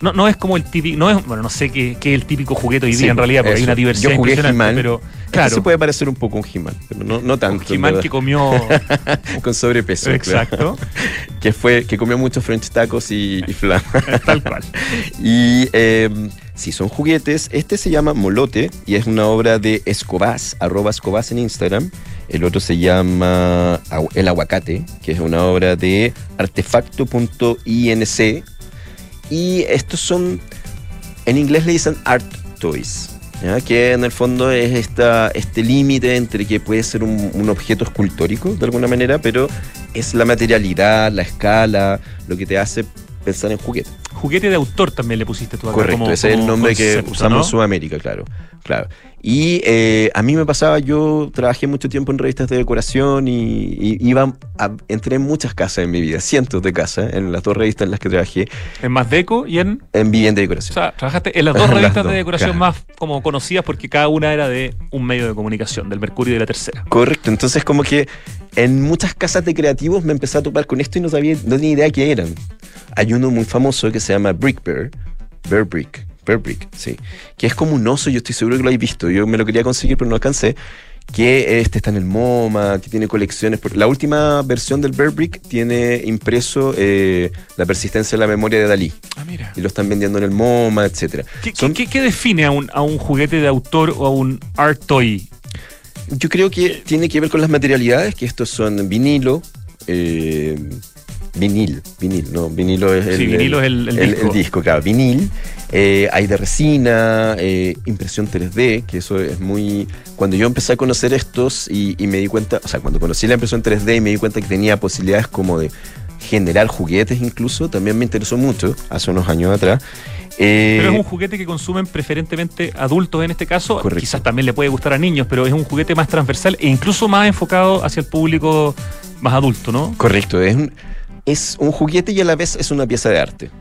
No, no es como el típico, no es, bueno, no sé qué, qué es el típico juguete hoy día Sí, en realidad, porque hay una diversidad Yo jugué impresionante, He-Man. pero Este claro, se puede parecer un poco un He-Man, pero no, no tanto. Jimán verdad. que comió. Con sobrepeso. claro. exacto. Que, fue, que comió muchos French tacos y, y flan. Tal cual. Y eh, sí, son juguetes. Este se llama Molote y es una obra de Escobás, arroba Escobás en Instagram. El otro se llama El Aguacate, que es una obra de artefacto.inc. Y estos son, en inglés le dicen art toys. ¿ya? que en el fondo es esta, este límite entre que puede ser un, un objeto escultórico de alguna manera, pero es la materialidad, la escala, lo que te hace pensar en juguete. Juguete de autor también le pusiste tú acá. Correcto, como- ese es el como nombre que concepto, usamos ¿no? en Sudamérica, claro. claro. Y eh, a mí me pasaba, yo trabajé mucho tiempo en revistas de decoración y, y iba a- entré en muchas casas en mi vida, cientos de casas, en las dos revistas en las que trabajé, En Más Deco y en. en vivienda de O decoración. sea, trabajaste en las dos Las revistas dos, de decoración claro. más como conocidas porque cada una era de un medio de comunicación, del Mercurio y de la Tercera. Correcto, entonces como que en muchas casas de creativos me empecé a topar con esto y no sabía, no tenía idea qué eran. Hay uno muy famoso que se llama Brick Bear, Bear Brick, Brick, sí, que es como un oso, yo estoy seguro que lo habéis visto, yo me lo quería conseguir pero no alcancé, que este está en el MoMA, que tiene colecciones, la última versión del Bear Brick tiene impreso eh, la persistencia de la memoria de Dalí, Ah, mira. y lo están vendiendo en el MoMA, etcétera. ¿Qué, Son- qué- qué define a un, a un juguete de autor o a un art toy? Yo creo que tiene que ver con las materialidades, que estos son vinilo, eh, vinil, vinil, no, vinilo es el, Sí, vinilo es el- el disco. disco, claro, vinil. eh, hay de resina, eh, impresión 3D, que eso es muy... Cuando yo empecé a conocer estos y, y me di cuenta, o sea, cuando conocí la impresión 3D y me di cuenta que tenía posibilidades como de generar juguetes incluso, también me interesó mucho, hace unos años atrás. Eh, Pero es un juguete que consumen preferentemente adultos en este caso. Correcto. Quizás también le puede gustar a niños, pero es un juguete más transversal e incluso más enfocado hacia el público más adulto, ¿no? Correcto, es un, es un juguete y a la vez es una pieza de arte.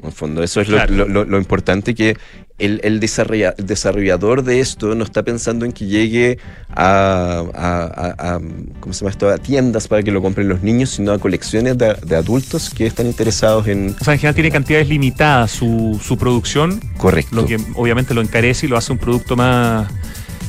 En el fondo, eso es lo, Claro. lo- lo- lo importante que el, el desarrolla- el desarrollador de esto no está pensando en que llegue a, a- a- a- ¿cómo se llama esto? a tiendas para que lo compren los niños, sino a colecciones de, de adultos que están interesados en... O sea, en general tiene cantidades limitadas su, su producción, Correcto. lo que obviamente lo encarece y lo hace un producto más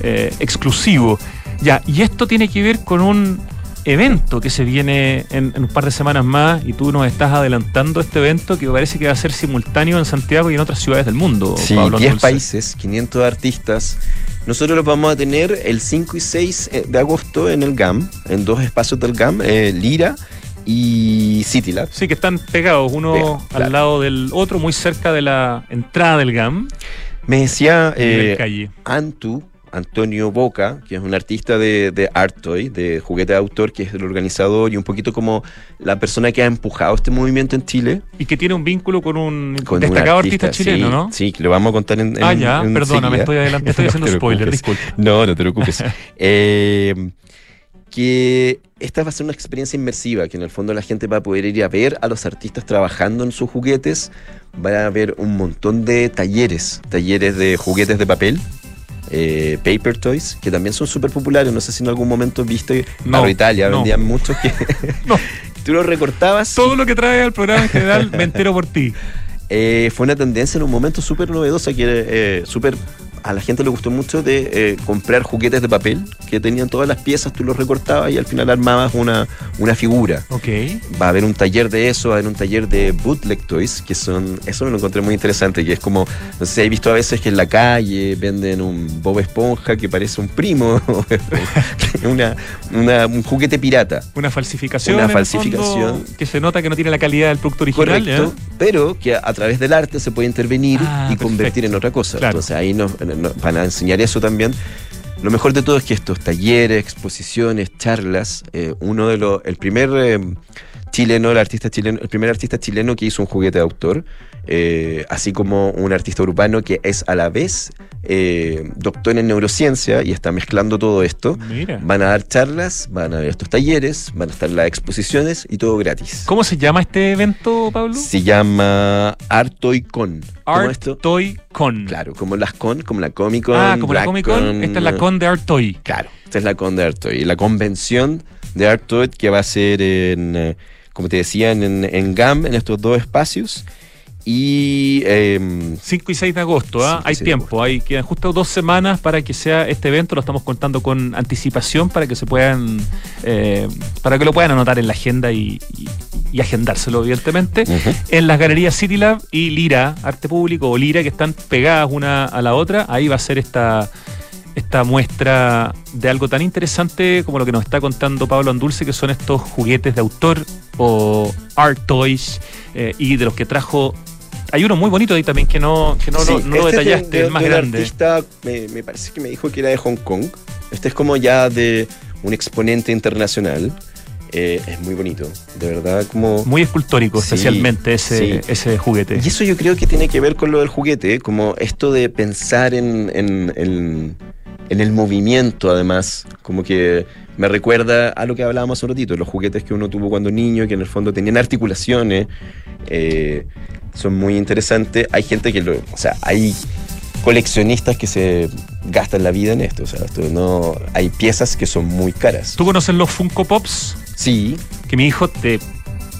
eh, exclusivo. Ya, y esto tiene que ver con un evento que se viene en, en un par de semanas más y tú nos estás adelantando este evento que parece que va a ser simultáneo en Santiago y en otras ciudades del mundo. Sí, Pablo 10 Dulce. países, 500 artistas. Nosotros los vamos a tener el 5 y 6 de agosto en el GAM, en dos espacios del GAM, eh, Lira y City Lab. Sí, que están pegados uno al claro. lado del otro, muy cerca de la entrada del GAM. Me decía eh. Antu, Antonio Boca, que es un artista de, de Art Toy, de juguete de autor, que es el organizador y un poquito como la persona que ha empujado este movimiento en Chile. Y que tiene un vínculo con un Con un destacado artista, chileno, sí, ¿no? Sí, lo vamos a contar en. ah, en- ya, en perdona, me estoy adelantando, estoy No haciendo spoiler, disculpa. No, no te preocupes. Eh, que esta va a ser una experiencia inmersiva, que en el fondo la gente va a poder ir a ver a los artistas trabajando en sus juguetes. Va a haber un montón de talleres, talleres de juguetes de papel. Eh, paper toys, que también son súper populares. No sé si en algún momento viste No, Italia, no. vendían muchos que No. tú los recortabas. Todo lo que trae al programa en general me entero por ti. Eh, fue una tendencia en un momento súper novedosa que eh, súper a la gente le gustó mucho de eh, comprar juguetes de papel que tenían todas las piezas, tú los recortabas y al final armabas una, una figura. Ok. Va a haber un taller de eso, va a haber un taller de bootleg toys, que son, eso me lo encontré muy interesante, que es como, no sé, he visto a veces que en la calle venden un Bob Esponja que parece un primo, una, una- un juguete pirata. Una falsificación. Una falsificación. que se nota que no tiene la calidad del producto original. Correcto, pero que a, a través del arte se puede intervenir Ah, y convertir en otra cosa. Claro. Entonces ahí nos, nos van a enseñar eso también. Lo mejor de todo es que estos talleres, exposiciones, charlas, eh, uno de los, el primer eh, chileno, el artista chileno, el primer artista chileno que hizo un juguete de autor, eh, así como un artista urbano que es a la vez eh, doctor en neurociencia y está mezclando todo esto. Mira. Van a dar charlas, van a haber estos talleres, van a estar las exposiciones y todo gratis. ¿Cómo se llama este evento, Pablo? Se llama Artoicon. ¿Cómo Art esto? Toy Con. Claro, como las con, como la Comic Con. ah, como la Comic Con. Esta es la Con de Art Toy. Claro, esta es la con de Artoy. La convención de Artoy que va a ser en, eh, como te decía, en, en GAM, en estos dos espacios. Y 5 y 6 de agosto, ¿ah? 5 y hay 6 de tiempo, hay quedan justo dos semanas para que sea este evento, lo estamos contando con anticipación para que se puedan, eh, para que lo puedan anotar en la agenda y, y- y agendárselo, evidentemente. En las galerías City Lab y Lira, Arte Público o Lira, que están pegadas una a la otra, ahí va a ser esta, esta muestra de algo tan interesante como lo que nos está contando Pablo Andulce, que son estos juguetes de autor o art toys, eh, y de los que trajo. Hay uno muy bonito ahí también que no, que no, Sí, no lo este es de- detallaste, de- es más de un grande. artista, me, me parece que me dijo que era de Hong Kong. Este es como ya de un exponente internacional. Eh, es muy bonito, de verdad, como... Muy escultórico, Sí, especialmente ese, sí. ese juguete. Y eso yo creo que tiene que ver con lo del juguete, como esto de pensar en, en- en- en el movimiento, además, como que me recuerda a lo que hablábamos hace un ratito, los juguetes que uno tuvo cuando niño, que en el fondo tenían articulaciones, eh, son muy interesantes. Hay gente que lo, o sea, hay coleccionistas que se gastan la vida en esto, o sea, esto no, hay piezas que son muy caras. ¿Tú conoces los Funko Pops? Sí, que mi hijo de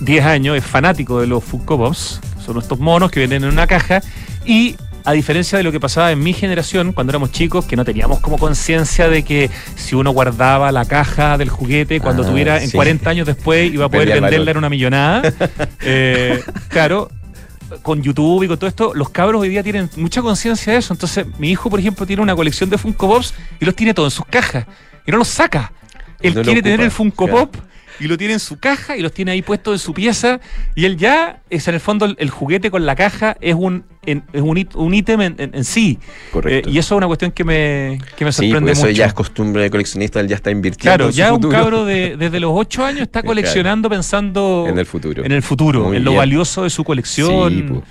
10 años es fanático de los Funko Pops. Son estos monos que vienen en una caja. Y a diferencia de lo que pasaba en mi generación, cuando éramos chicos, que no teníamos como conciencia de que si uno guardaba la caja del juguete, cuando Ah, tuviera en sí. 40 años después iba a poder venderla en una millonada. Eh, claro. Con YouTube y con todo esto, los cabros hoy día tienen mucha conciencia de eso. Entonces, mi hijo, por ejemplo, tiene una colección de Funko Pops y los tiene todos en sus cajas. Y no los saca. Él No quiere tener el Funko claro. Pop y lo tiene en su caja y los tiene ahí puestos en su pieza y él ya es en el fondo el, el juguete con la caja es un en- es un, it- un ítem en, en- en sí correcto. Eh, y eso es una cuestión que me, que me sí, sorprende pues eso mucho ya es costumbre de coleccionista, él ya está invirtiendo claro en su ya un futuro. cabro de, desde los 8 años está coleccionando pensando en el futuro. en el futuro Muy en lo valioso de su colección Sí, po.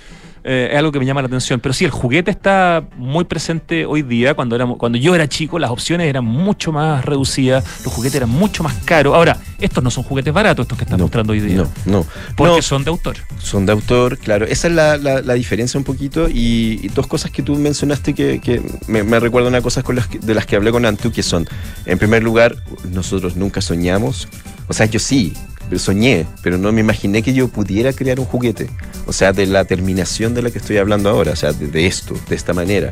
Eh, es algo que me llama la atención. Pero sí, el juguete está muy presente hoy día. Cuando, cuando yo era chico, las opciones eran mucho más reducidas, los juguetes eran mucho más caros. Ahora, estos no son juguetes baratos, estos que están No, mostrando hoy día. No, no. Porque No, son de autor. son de autor, claro. Esa es la, la- la diferencia un poquito. Y, y dos cosas que tú mencionaste que, que me, me recuerdan a cosas con las que- de las que hablé con Antu, que son, en primer lugar, nosotros nunca soñamos. O sea, yo sí, pero soñé, pero no me imaginé que yo pudiera crear un juguete. O sea, de la terminación de la que estoy hablando ahora, o sea, de, de esto, de esta manera.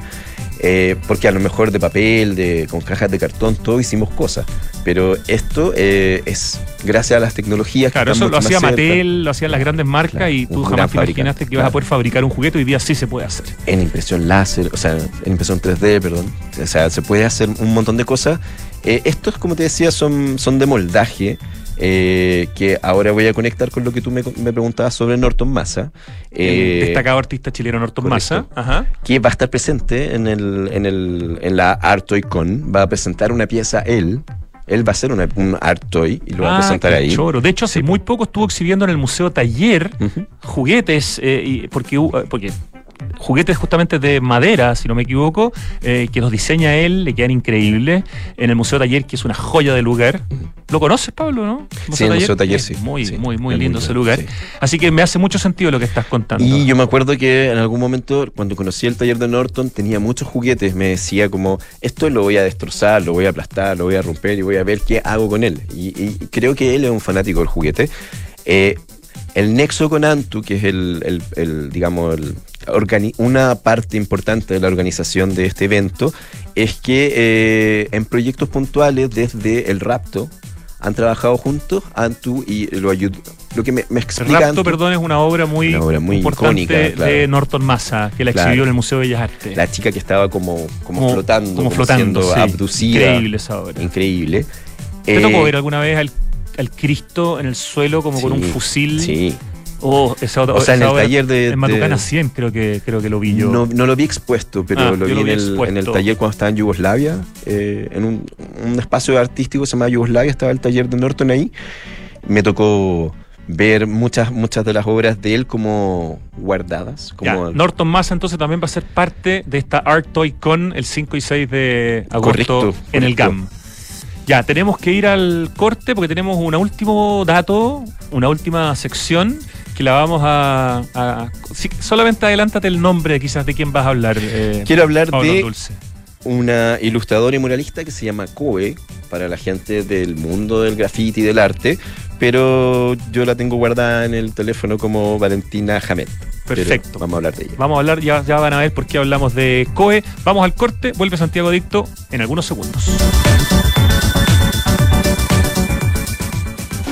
Eh, porque a lo mejor de papel, de, con cajas de cartón, todo hicimos cosas. Pero esto eh, es gracias a las tecnologías Claro, que eso lo hacía. Ibas lo hacían las grandes marcas Claro, y tú jamás te imaginaste que ibas a poder fabricar un juguete. Hoy día sí se puede hacer. en impresión láser, o sea, en impresión 3D, perdón. O sea, se puede hacer un montón de cosas. Eh, estos, como te decía, son, son de moldaje. Eh, que ahora voy a conectar con lo que tú me, me preguntabas sobre Norton Massa. El eh, destacado artista chileno Norton correcto. Massa. Ajá. que va a estar presente en, el, en, el, en la Art Toy Con. Va a presentar una pieza él. Él va a hacer una- un Art Toy y lo va a Ah, presentar ahí. choro. De hecho, hace muy poco estuvo exhibiendo en el Museo Taller juguetes, eh, y- porque, eh, porque juguetes justamente de madera, si no me equivoco, eh, que los diseña él, le quedan increíbles, en el Museo Taller, que es una joya de lugar. ¿Lo conoces, Pablo, no? Sí, el Museo Taller, sí. Muy, Sí, muy, muy lindo ese lugar. sí. Así que me hace mucho sentido lo que estás contando. Y yo me acuerdo que en algún momento, cuando conocí el taller de Norton, tenía muchos juguetes. Me decía como, esto lo voy a destrozar, lo voy a aplastar, lo voy a romper y voy a ver qué hago con él. Y, y creo que él es un fanático del juguete. Eh, el nexo con Antu, que es el, el- el, digamos, el una parte importante de la organización de este evento, es que eh, en proyectos puntuales desde el Rapto han trabajado juntos, Antu y lo ayudó. Lo que me, me explica Rapto, Antu- perdón, es una obra muy, Una obra muy importante icónica, claro. de Norton Massa, que la Claro. exhibió en el Museo de Bellas Artes. la chica que estaba como, como, flotando, como flotando, siendo sí. abducida. Increíble esa obra. Increíble. ¿Te Eh, tocó ver alguna vez al, al Cristo en el suelo como con sí, un fusil? Sí. Oh, esa otra- O sea, en esa el obra- taller de- En Matucana de- 100 creo que, creo que lo vi yo. No, no lo vi expuesto, pero Ah, lo vi, lo en, vi el, expuesto. en el taller cuando estaba en Yugoslavia, eh, en un, un espacio artístico que se llama Yugoslavia, estaba el taller de Norton ahí. Me tocó ver muchas, muchas de las obras de él como guardadas. Ya, Como Norton Massa entonces también va a ser parte de esta Art Toy Con el 5 y 6 de agosto Correcto, en el correcto. GAM. Ya, tenemos que ir al corte porque tenemos un último dato, una última sección que la vamos a... a- sí, solamente adelántate el nombre quizás de quién vas a hablar. eh, Quiero hablar Pablo de Dulce. una ilustradora y muralista que se llama Koe, para la gente del mundo del graffiti y del arte, pero yo la tengo guardada en el teléfono como Valentina. Pero Perfecto. vamos a hablar de ella. Vamos a hablar, ya, ya van a ver por qué hablamos de COE. Vamos al corte, vuelve Santiago Dicto en algunos segundos.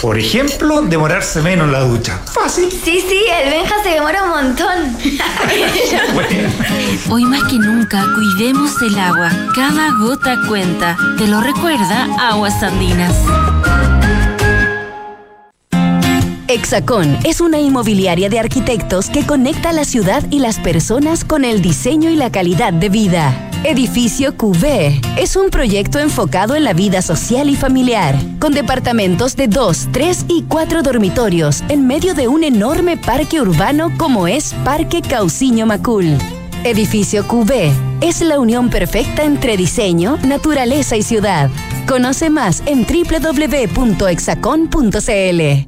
Por ejemplo, demorarse menos en la ducha. Fácil. Sí, sí, el Benja se demora un montón. Hoy más que nunca, cuidemos el agua. Cada gota cuenta. Te lo recuerda Aguas Andinas. Hexacón es una inmobiliaria de arquitectos que conecta la ciudad y las personas con el diseño y la calidad de vida. Edificio QV es un proyecto enfocado en la vida social y familiar, con departamentos de 2, 3 y 4 dormitorios en medio de un enorme parque urbano como es Parque Cauciño Macul. Edificio QV es la unión perfecta entre diseño, naturaleza y ciudad. Conoce más en www.exacon.cl.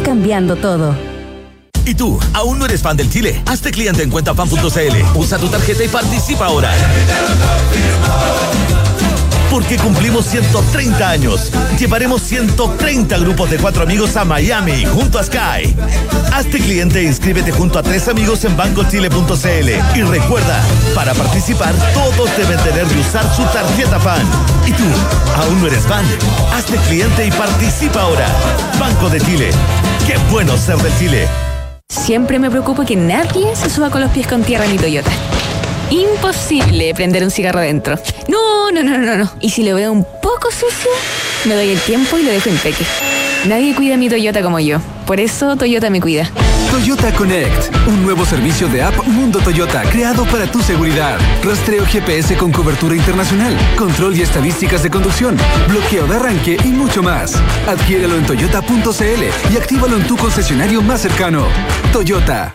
cambiando todo. ¿Y tú, aún no eres fan del Chile? Hazte cliente en cuentafan.cl. Usa tu tarjeta y participa ahora. Porque cumplimos 130 años. Llevaremos 130 grupos de cuatro amigos a Miami junto a Sky. Hazte cliente e inscríbete junto a tres amigos en bancochile.cl. Y recuerda, para participar todos deben tener y usar su tarjeta fan. ¿Y tú, aún no eres fan? Hazte cliente y participa ahora. Banco de Chile. Qué bueno ser de Chile. Siempre me preocupo que nadie se suba con los pies con tierra en Toyota. Imposible prender un cigarro dentro. No, no, no, no, no. Y si lo veo un poco sucio, me doy el tiempo y lo dejo impeque. Nadie cuida mi Toyota como yo. Por eso Toyota me cuida. Toyota Connect, un nuevo servicio de app Mundo Toyota creado para tu seguridad. Rastreo GPS con cobertura internacional, control y estadísticas de conducción, bloqueo de arranque y mucho más. Adquiérelo en toyota.cl y actívalo en tu concesionario más cercano. Toyota.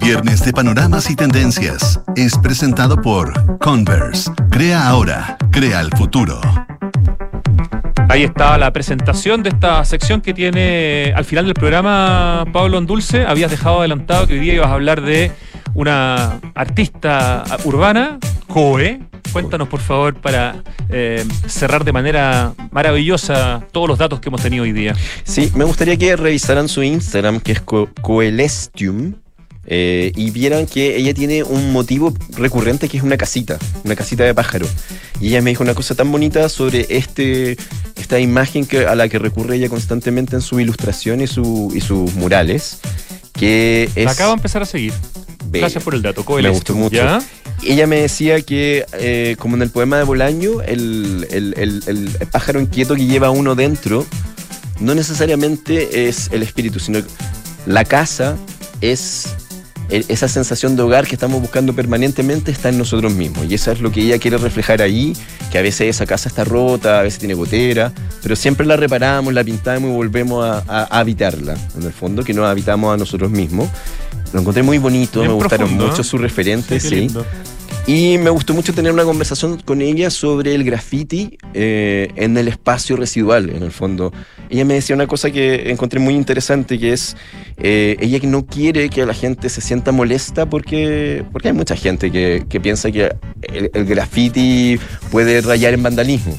Viernes de panoramas y tendencias es presentado por Converse. Crea ahora, crea el futuro. Ahí está la presentación de esta sección que tiene al final del programa Pablo Andulce. Habías dejado adelantado que hoy día ibas a hablar de una artista urbana, Coe. Cuéntanos, por favor, para eh, cerrar de manera maravillosa todos los datos que hemos tenido hoy día. Sí, me gustaría que revisaran su Instagram, que es Co- Coelestium. Eh, y vieran que ella tiene un motivo recurrente que es una casita, una casita de pájaro. Y ella me dijo una cosa tan bonita sobre este, esta imagen que, a la que recurre ella constantemente en su ilustración y, su, y sus murales, que es... La acabo de empezar a seguir. Bella. Gracias por el dato. Coe Me gustó mucho. ¿ya? Ella me decía que, eh, como en el poema de Bolaño, el, el- el- el pájaro inquieto que lleva uno dentro no necesariamente es el espíritu, sino que la casa es esa sensación de hogar que estamos buscando permanentemente está en nosotros mismos. Y eso es lo que ella quiere reflejar ahí, que a veces esa casa está rota, a veces tiene gotera, pero siempre la reparamos, la pintamos y volvemos a, a- a habitarla, en el fondo, que nos habitamos a nosotros mismos. Lo encontré muy bonito, Bien me gustaron profundo, mucho ¿eh? sus referentes, sí. Y me gustó mucho tener una conversación con ella sobre el graffiti eh, en el espacio residual, en el fondo. Ella me decía una cosa que encontré muy interesante, que es, eh, ella no quiere que la gente se sienta molesta porque, porque hay mucha gente que, que piensa que el, el graffiti puede rayar en vandalismo.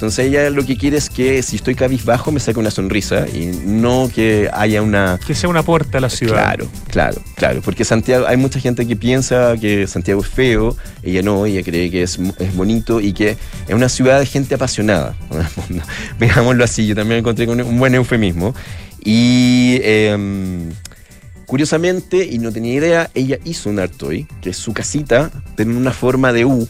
Entonces ella lo que quiere es que si estoy cabizbajo me saque una sonrisa y no que haya una... Que sea una puerta a la ciudad. Claro, claro, claro. Porque Santiago, hay mucha gente que piensa que Santiago es feo, ella no, ella cree que es, es bonito y que es una ciudad de gente apasionada. Veámoslo así, yo también encontré con un buen eufemismo. Y em, curiosamente, y no tenía idea, ella hizo un artoy, que es su casita, tiene una forma de U.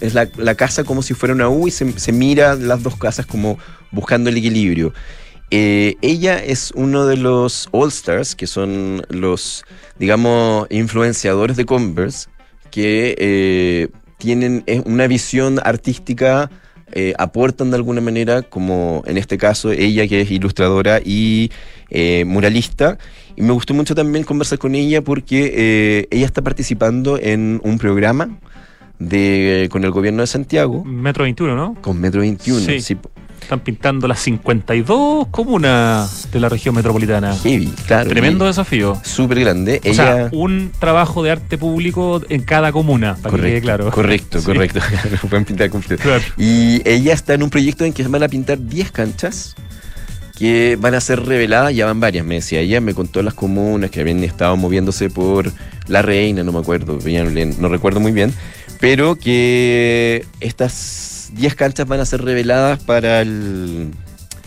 Es la, la casa como si fuera una U y se, mira las dos casas como buscando el equilibrio. Eh, ella es uno de los All Stars, que son los, digamos, influenciadores de Converse, que eh, tienen una visión artística, eh, aportan de alguna manera, como en este caso ella que es ilustradora y muralista. Y me gustó mucho también conversar con ella porque ella está participando en un programa de, con el gobierno de Santiago. Metro 21, ¿no? Con Metro 21, Sí. sí. Están pintando las 52 comunas de la región metropolitana. Heavy, claro. Tremendo desafío. Súper grande. O Ella, sea, un trabajo de arte público en cada comuna, para que quede claro. Correcto, Sí. correcto. Pueden pintar completo. Claro. Y ella está en un proyecto en que van a pintar 10 canchas que van a ser reveladas, ya van varias, me decía ella, me contó las comunas que habían estado moviéndose por La Reina, no me acuerdo, no recuerdo muy bien, pero que estas 10 canchas van a ser reveladas para el...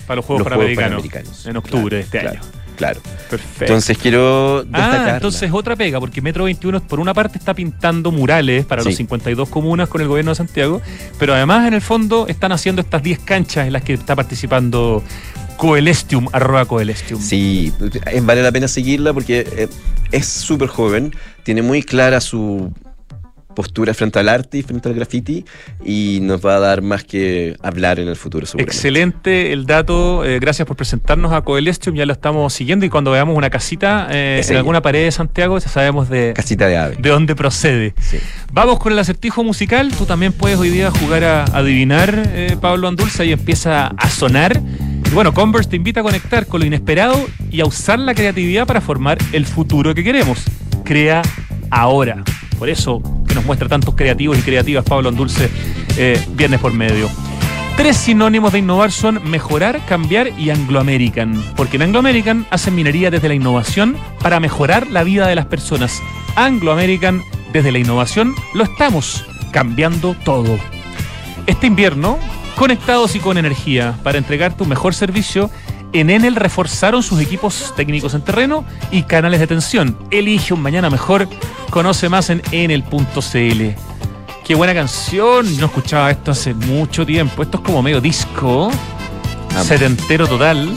Para los Juegos Panamericanos, en octubre de este claro, año. Claro. Perfecto. Entonces quiero destacar... Ah, entonces otra pega, porque Metro 21 por una parte está pintando murales para Sí. los 52 comunas con el gobierno de Santiago, pero además en el fondo están haciendo estas 10 canchas en las que está participando Coelestium, arroba Coelestium. Sí, vale la pena seguirla porque eh, es súper joven, tiene muy clara su postura frente al arte y frente al graffiti y nos va a dar más que hablar en el futuro. Excelente el dato, eh, gracias por presentarnos a Coelestium, ya lo estamos siguiendo y cuando veamos una casita eh, en alguna pared de Santiago ya sabemos de, Casita de ave. de dónde procede. Sí. Vamos con el acertijo musical, tú también puedes hoy día jugar a adivinar, eh, Pablo Andulza, y empieza a sonar. Y bueno, Converse te invita a conectar con lo inesperado y a usar la creatividad para formar el futuro que queremos. Crea ahora. Por eso, nos muestra tantos creativos y creativas Pablo Andulce eh, viernes por medio. Tres sinónimos de innovar son mejorar, cambiar y Anglo American. Porque en Anglo American hacen minería desde la innovación para mejorar la vida de las personas. Anglo American, desde la innovación, lo estamos cambiando todo. Este invierno, conectados y con energía para entregarte un mejor servicio, en Enel reforzaron sus equipos técnicos en terreno y canales de atención. Elige un mañana mejor. Conoce más en enel.cl. Qué buena canción. No escuchaba esto hace mucho tiempo. Esto es como medio disco. Setentero total.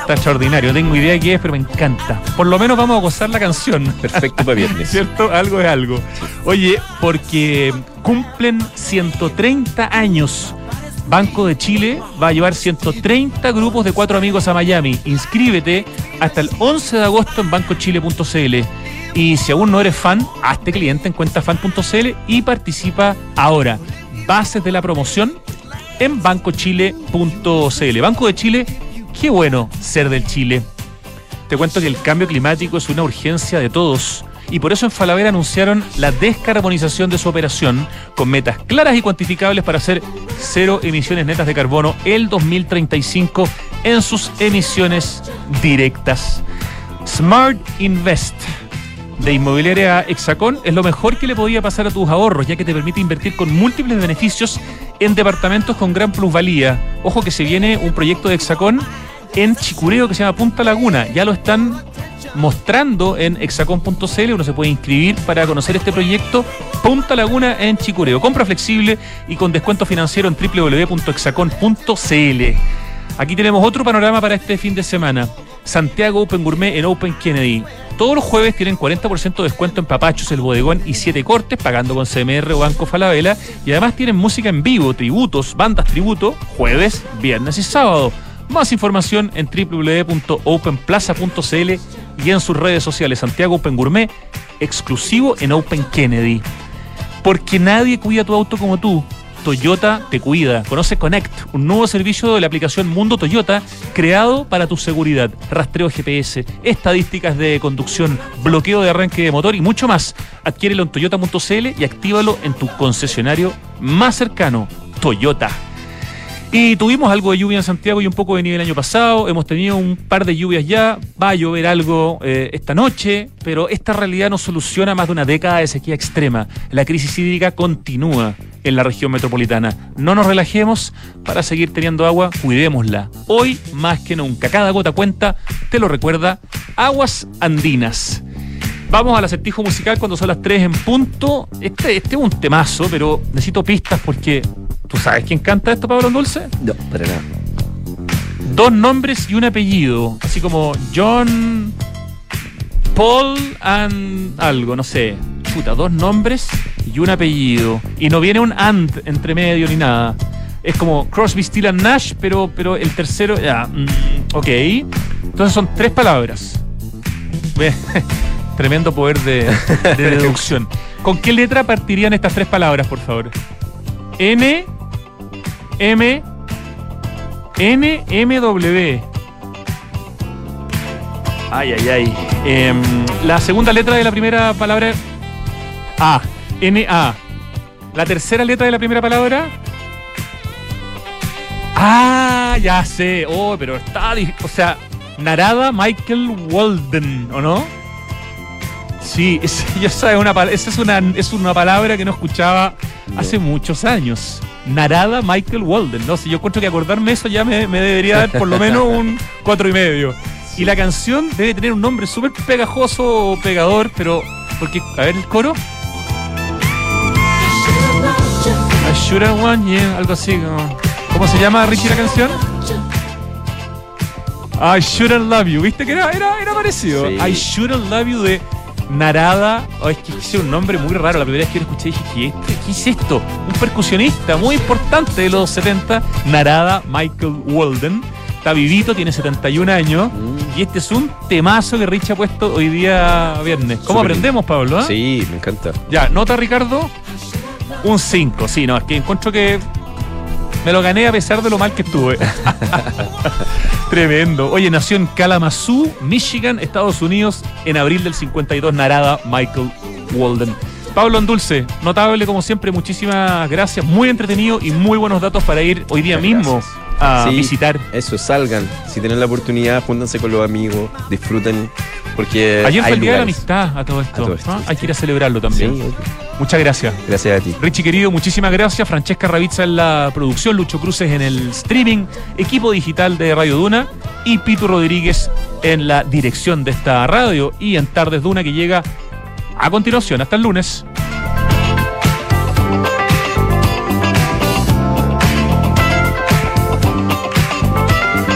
Está extraordinario. No tengo idea de qué es, pero me encanta. Por lo menos vamos a gozar la canción. Perfecto para viernes. ¿Cierto? Algo es algo. Oye, porque cumplen 130 años. Banco de Chile va a llevar 130 grupos de cuatro amigos a Miami. Inscríbete hasta el 11 de agosto en bancochile.cl. Y si aún no eres fan, hazte cliente en cuentafan.cl y participa ahora. Bases de la promoción en bancochile.cl. Banco de Chile, qué bueno ser del Chile. Te cuento que el cambio climático es una urgencia de todos y por eso en Falabella anunciaron la descarbonización de su operación con metas claras y cuantificables para hacer cero emisiones netas de carbono el 2035 en sus emisiones directas. Smart Invest de Inmobiliaria Hexacón es lo mejor que le podía pasar a tus ahorros, ya que te permite invertir con múltiples beneficios en departamentos con gran plusvalía. Ojo que se viene un proyecto de Hexacón en Chicureo que se llama Punta Laguna. Ya lo están mostrando en hexacon.cl. Uno se puede inscribir para conocer este proyecto. Punta Laguna en Chicureo. Compra flexible y con descuento financiero en www.hexacon.cl. Aquí tenemos otro panorama para este fin de semana. Santiago Open Gourmet en Open Kennedy. Todos los jueves tienen 40% de descuento en papachos, el bodegón y 7 cortes, pagando con CMR o Banco Falabella. Y además tienen música en vivo, tributos, bandas tributo, jueves, viernes y sábado. Más información en www.openplaza.cl y en sus redes sociales. Santiago Open Gourmet, exclusivo en Open Kennedy. Porque nadie cuida tu auto como tú. Toyota te cuida. Conoce Connect, un nuevo servicio de la aplicación Mundo Toyota creado para tu seguridad. Rastreo GPS, estadísticas de conducción, bloqueo de arranque de motor y mucho más. Adquiérelo en toyota.cl y actívalo en tu concesionario más cercano. Toyota. Y tuvimos algo de lluvia en Santiago y un poco de nieve el año pasado. Hemos tenido un par de lluvias ya. Va a llover algo eh, esta noche, pero esta realidad no soluciona más de una década de sequía extrema. La crisis hídrica continúa en la región metropolitana. No nos relajemos para seguir teniendo agua, cuidémosla. Hoy más que nunca. Cada gota cuenta, te lo recuerda, Aguas Andinas. Vamos al acertijo musical cuando son las 3 en punto. Este, este es un temazo, pero necesito pistas porque. ¿Tú sabes quién canta esto, Pablo Dulce? No, para nada. Dos nombres y un apellido. Así como John. Paul and algo, no sé. Puta, dos nombres y un apellido. Y no viene un and entre medio ni nada. Es como Crosby, Steel and Nash, pero, pero el tercero. Ya, mm, ok. Entonces son tres palabras. Tremendo poder de, de deducción. ¿Con qué letra partirían estas tres palabras, por favor? N, M, N, M, W. Ay, ay, ay. Em, la segunda letra de la primera palabra. A. N, A. La tercera letra de la primera palabra. Ah, ya sé. Oh, pero está. O sea, Narada Michael Walden, ¿o no? Sí, es- ya sabes, una, esa es una, es una palabra que no escuchaba hace muchos años. Narada Michael Walden, ¿no? Si yo encuentro que acordarme eso ya me, me debería dar por lo menos un cuatro y medio. Y la canción debe tener un nombre súper pegajoso o pegador, pero. Porque, a ver el coro. I shouldn't want you, algo así como. ¿Cómo se llama Richie la canción? I shouldn't love you. ¿Viste que era, era, era parecido? Sí. I shouldn't love you de Narada. Oh, es que es un nombre muy raro. La primera vez que lo escuché dije, ¿qué, es- qué es esto? Un percusionista muy importante de los 70, Narada Michael Walden. Está vivito, tiene 71 años. Y este es un temazo que Rich ha puesto hoy día viernes. ¿Cómo aprendemos, Pablo? ah? Sí, me encanta. Ya, nota Ricardo. Un 5. Sí, no, es que encuentro que me lo gané a pesar de lo mal que estuve. Tremendo. Oye, nació en Kalamazoo, Michigan, Estados Unidos, en abril del 52, Narada Michael Walden. Pablo Andulce, notable como siempre, muchísimas gracias, muy entretenido y muy buenos datos para ir hoy día mismo a Sí, visitar. Eso, salgan. Si tienen la oportunidad, júntanse con los amigos, disfruten. Porque. Ayer fue el Día de la. Amistad a todo esto. A todo esto, ¿ah? Hay que ir a celebrarlo también. Sí, Muchas gracias. Gracias a ti. Richie querido, muchísimas gracias. Francesca Ravizza en la producción, Lucho Cruces en el streaming, equipo digital de Radio Duna y Pitu Rodríguez en la dirección de esta radio y en Tardes Duna que llega a continuación. Hasta el lunes.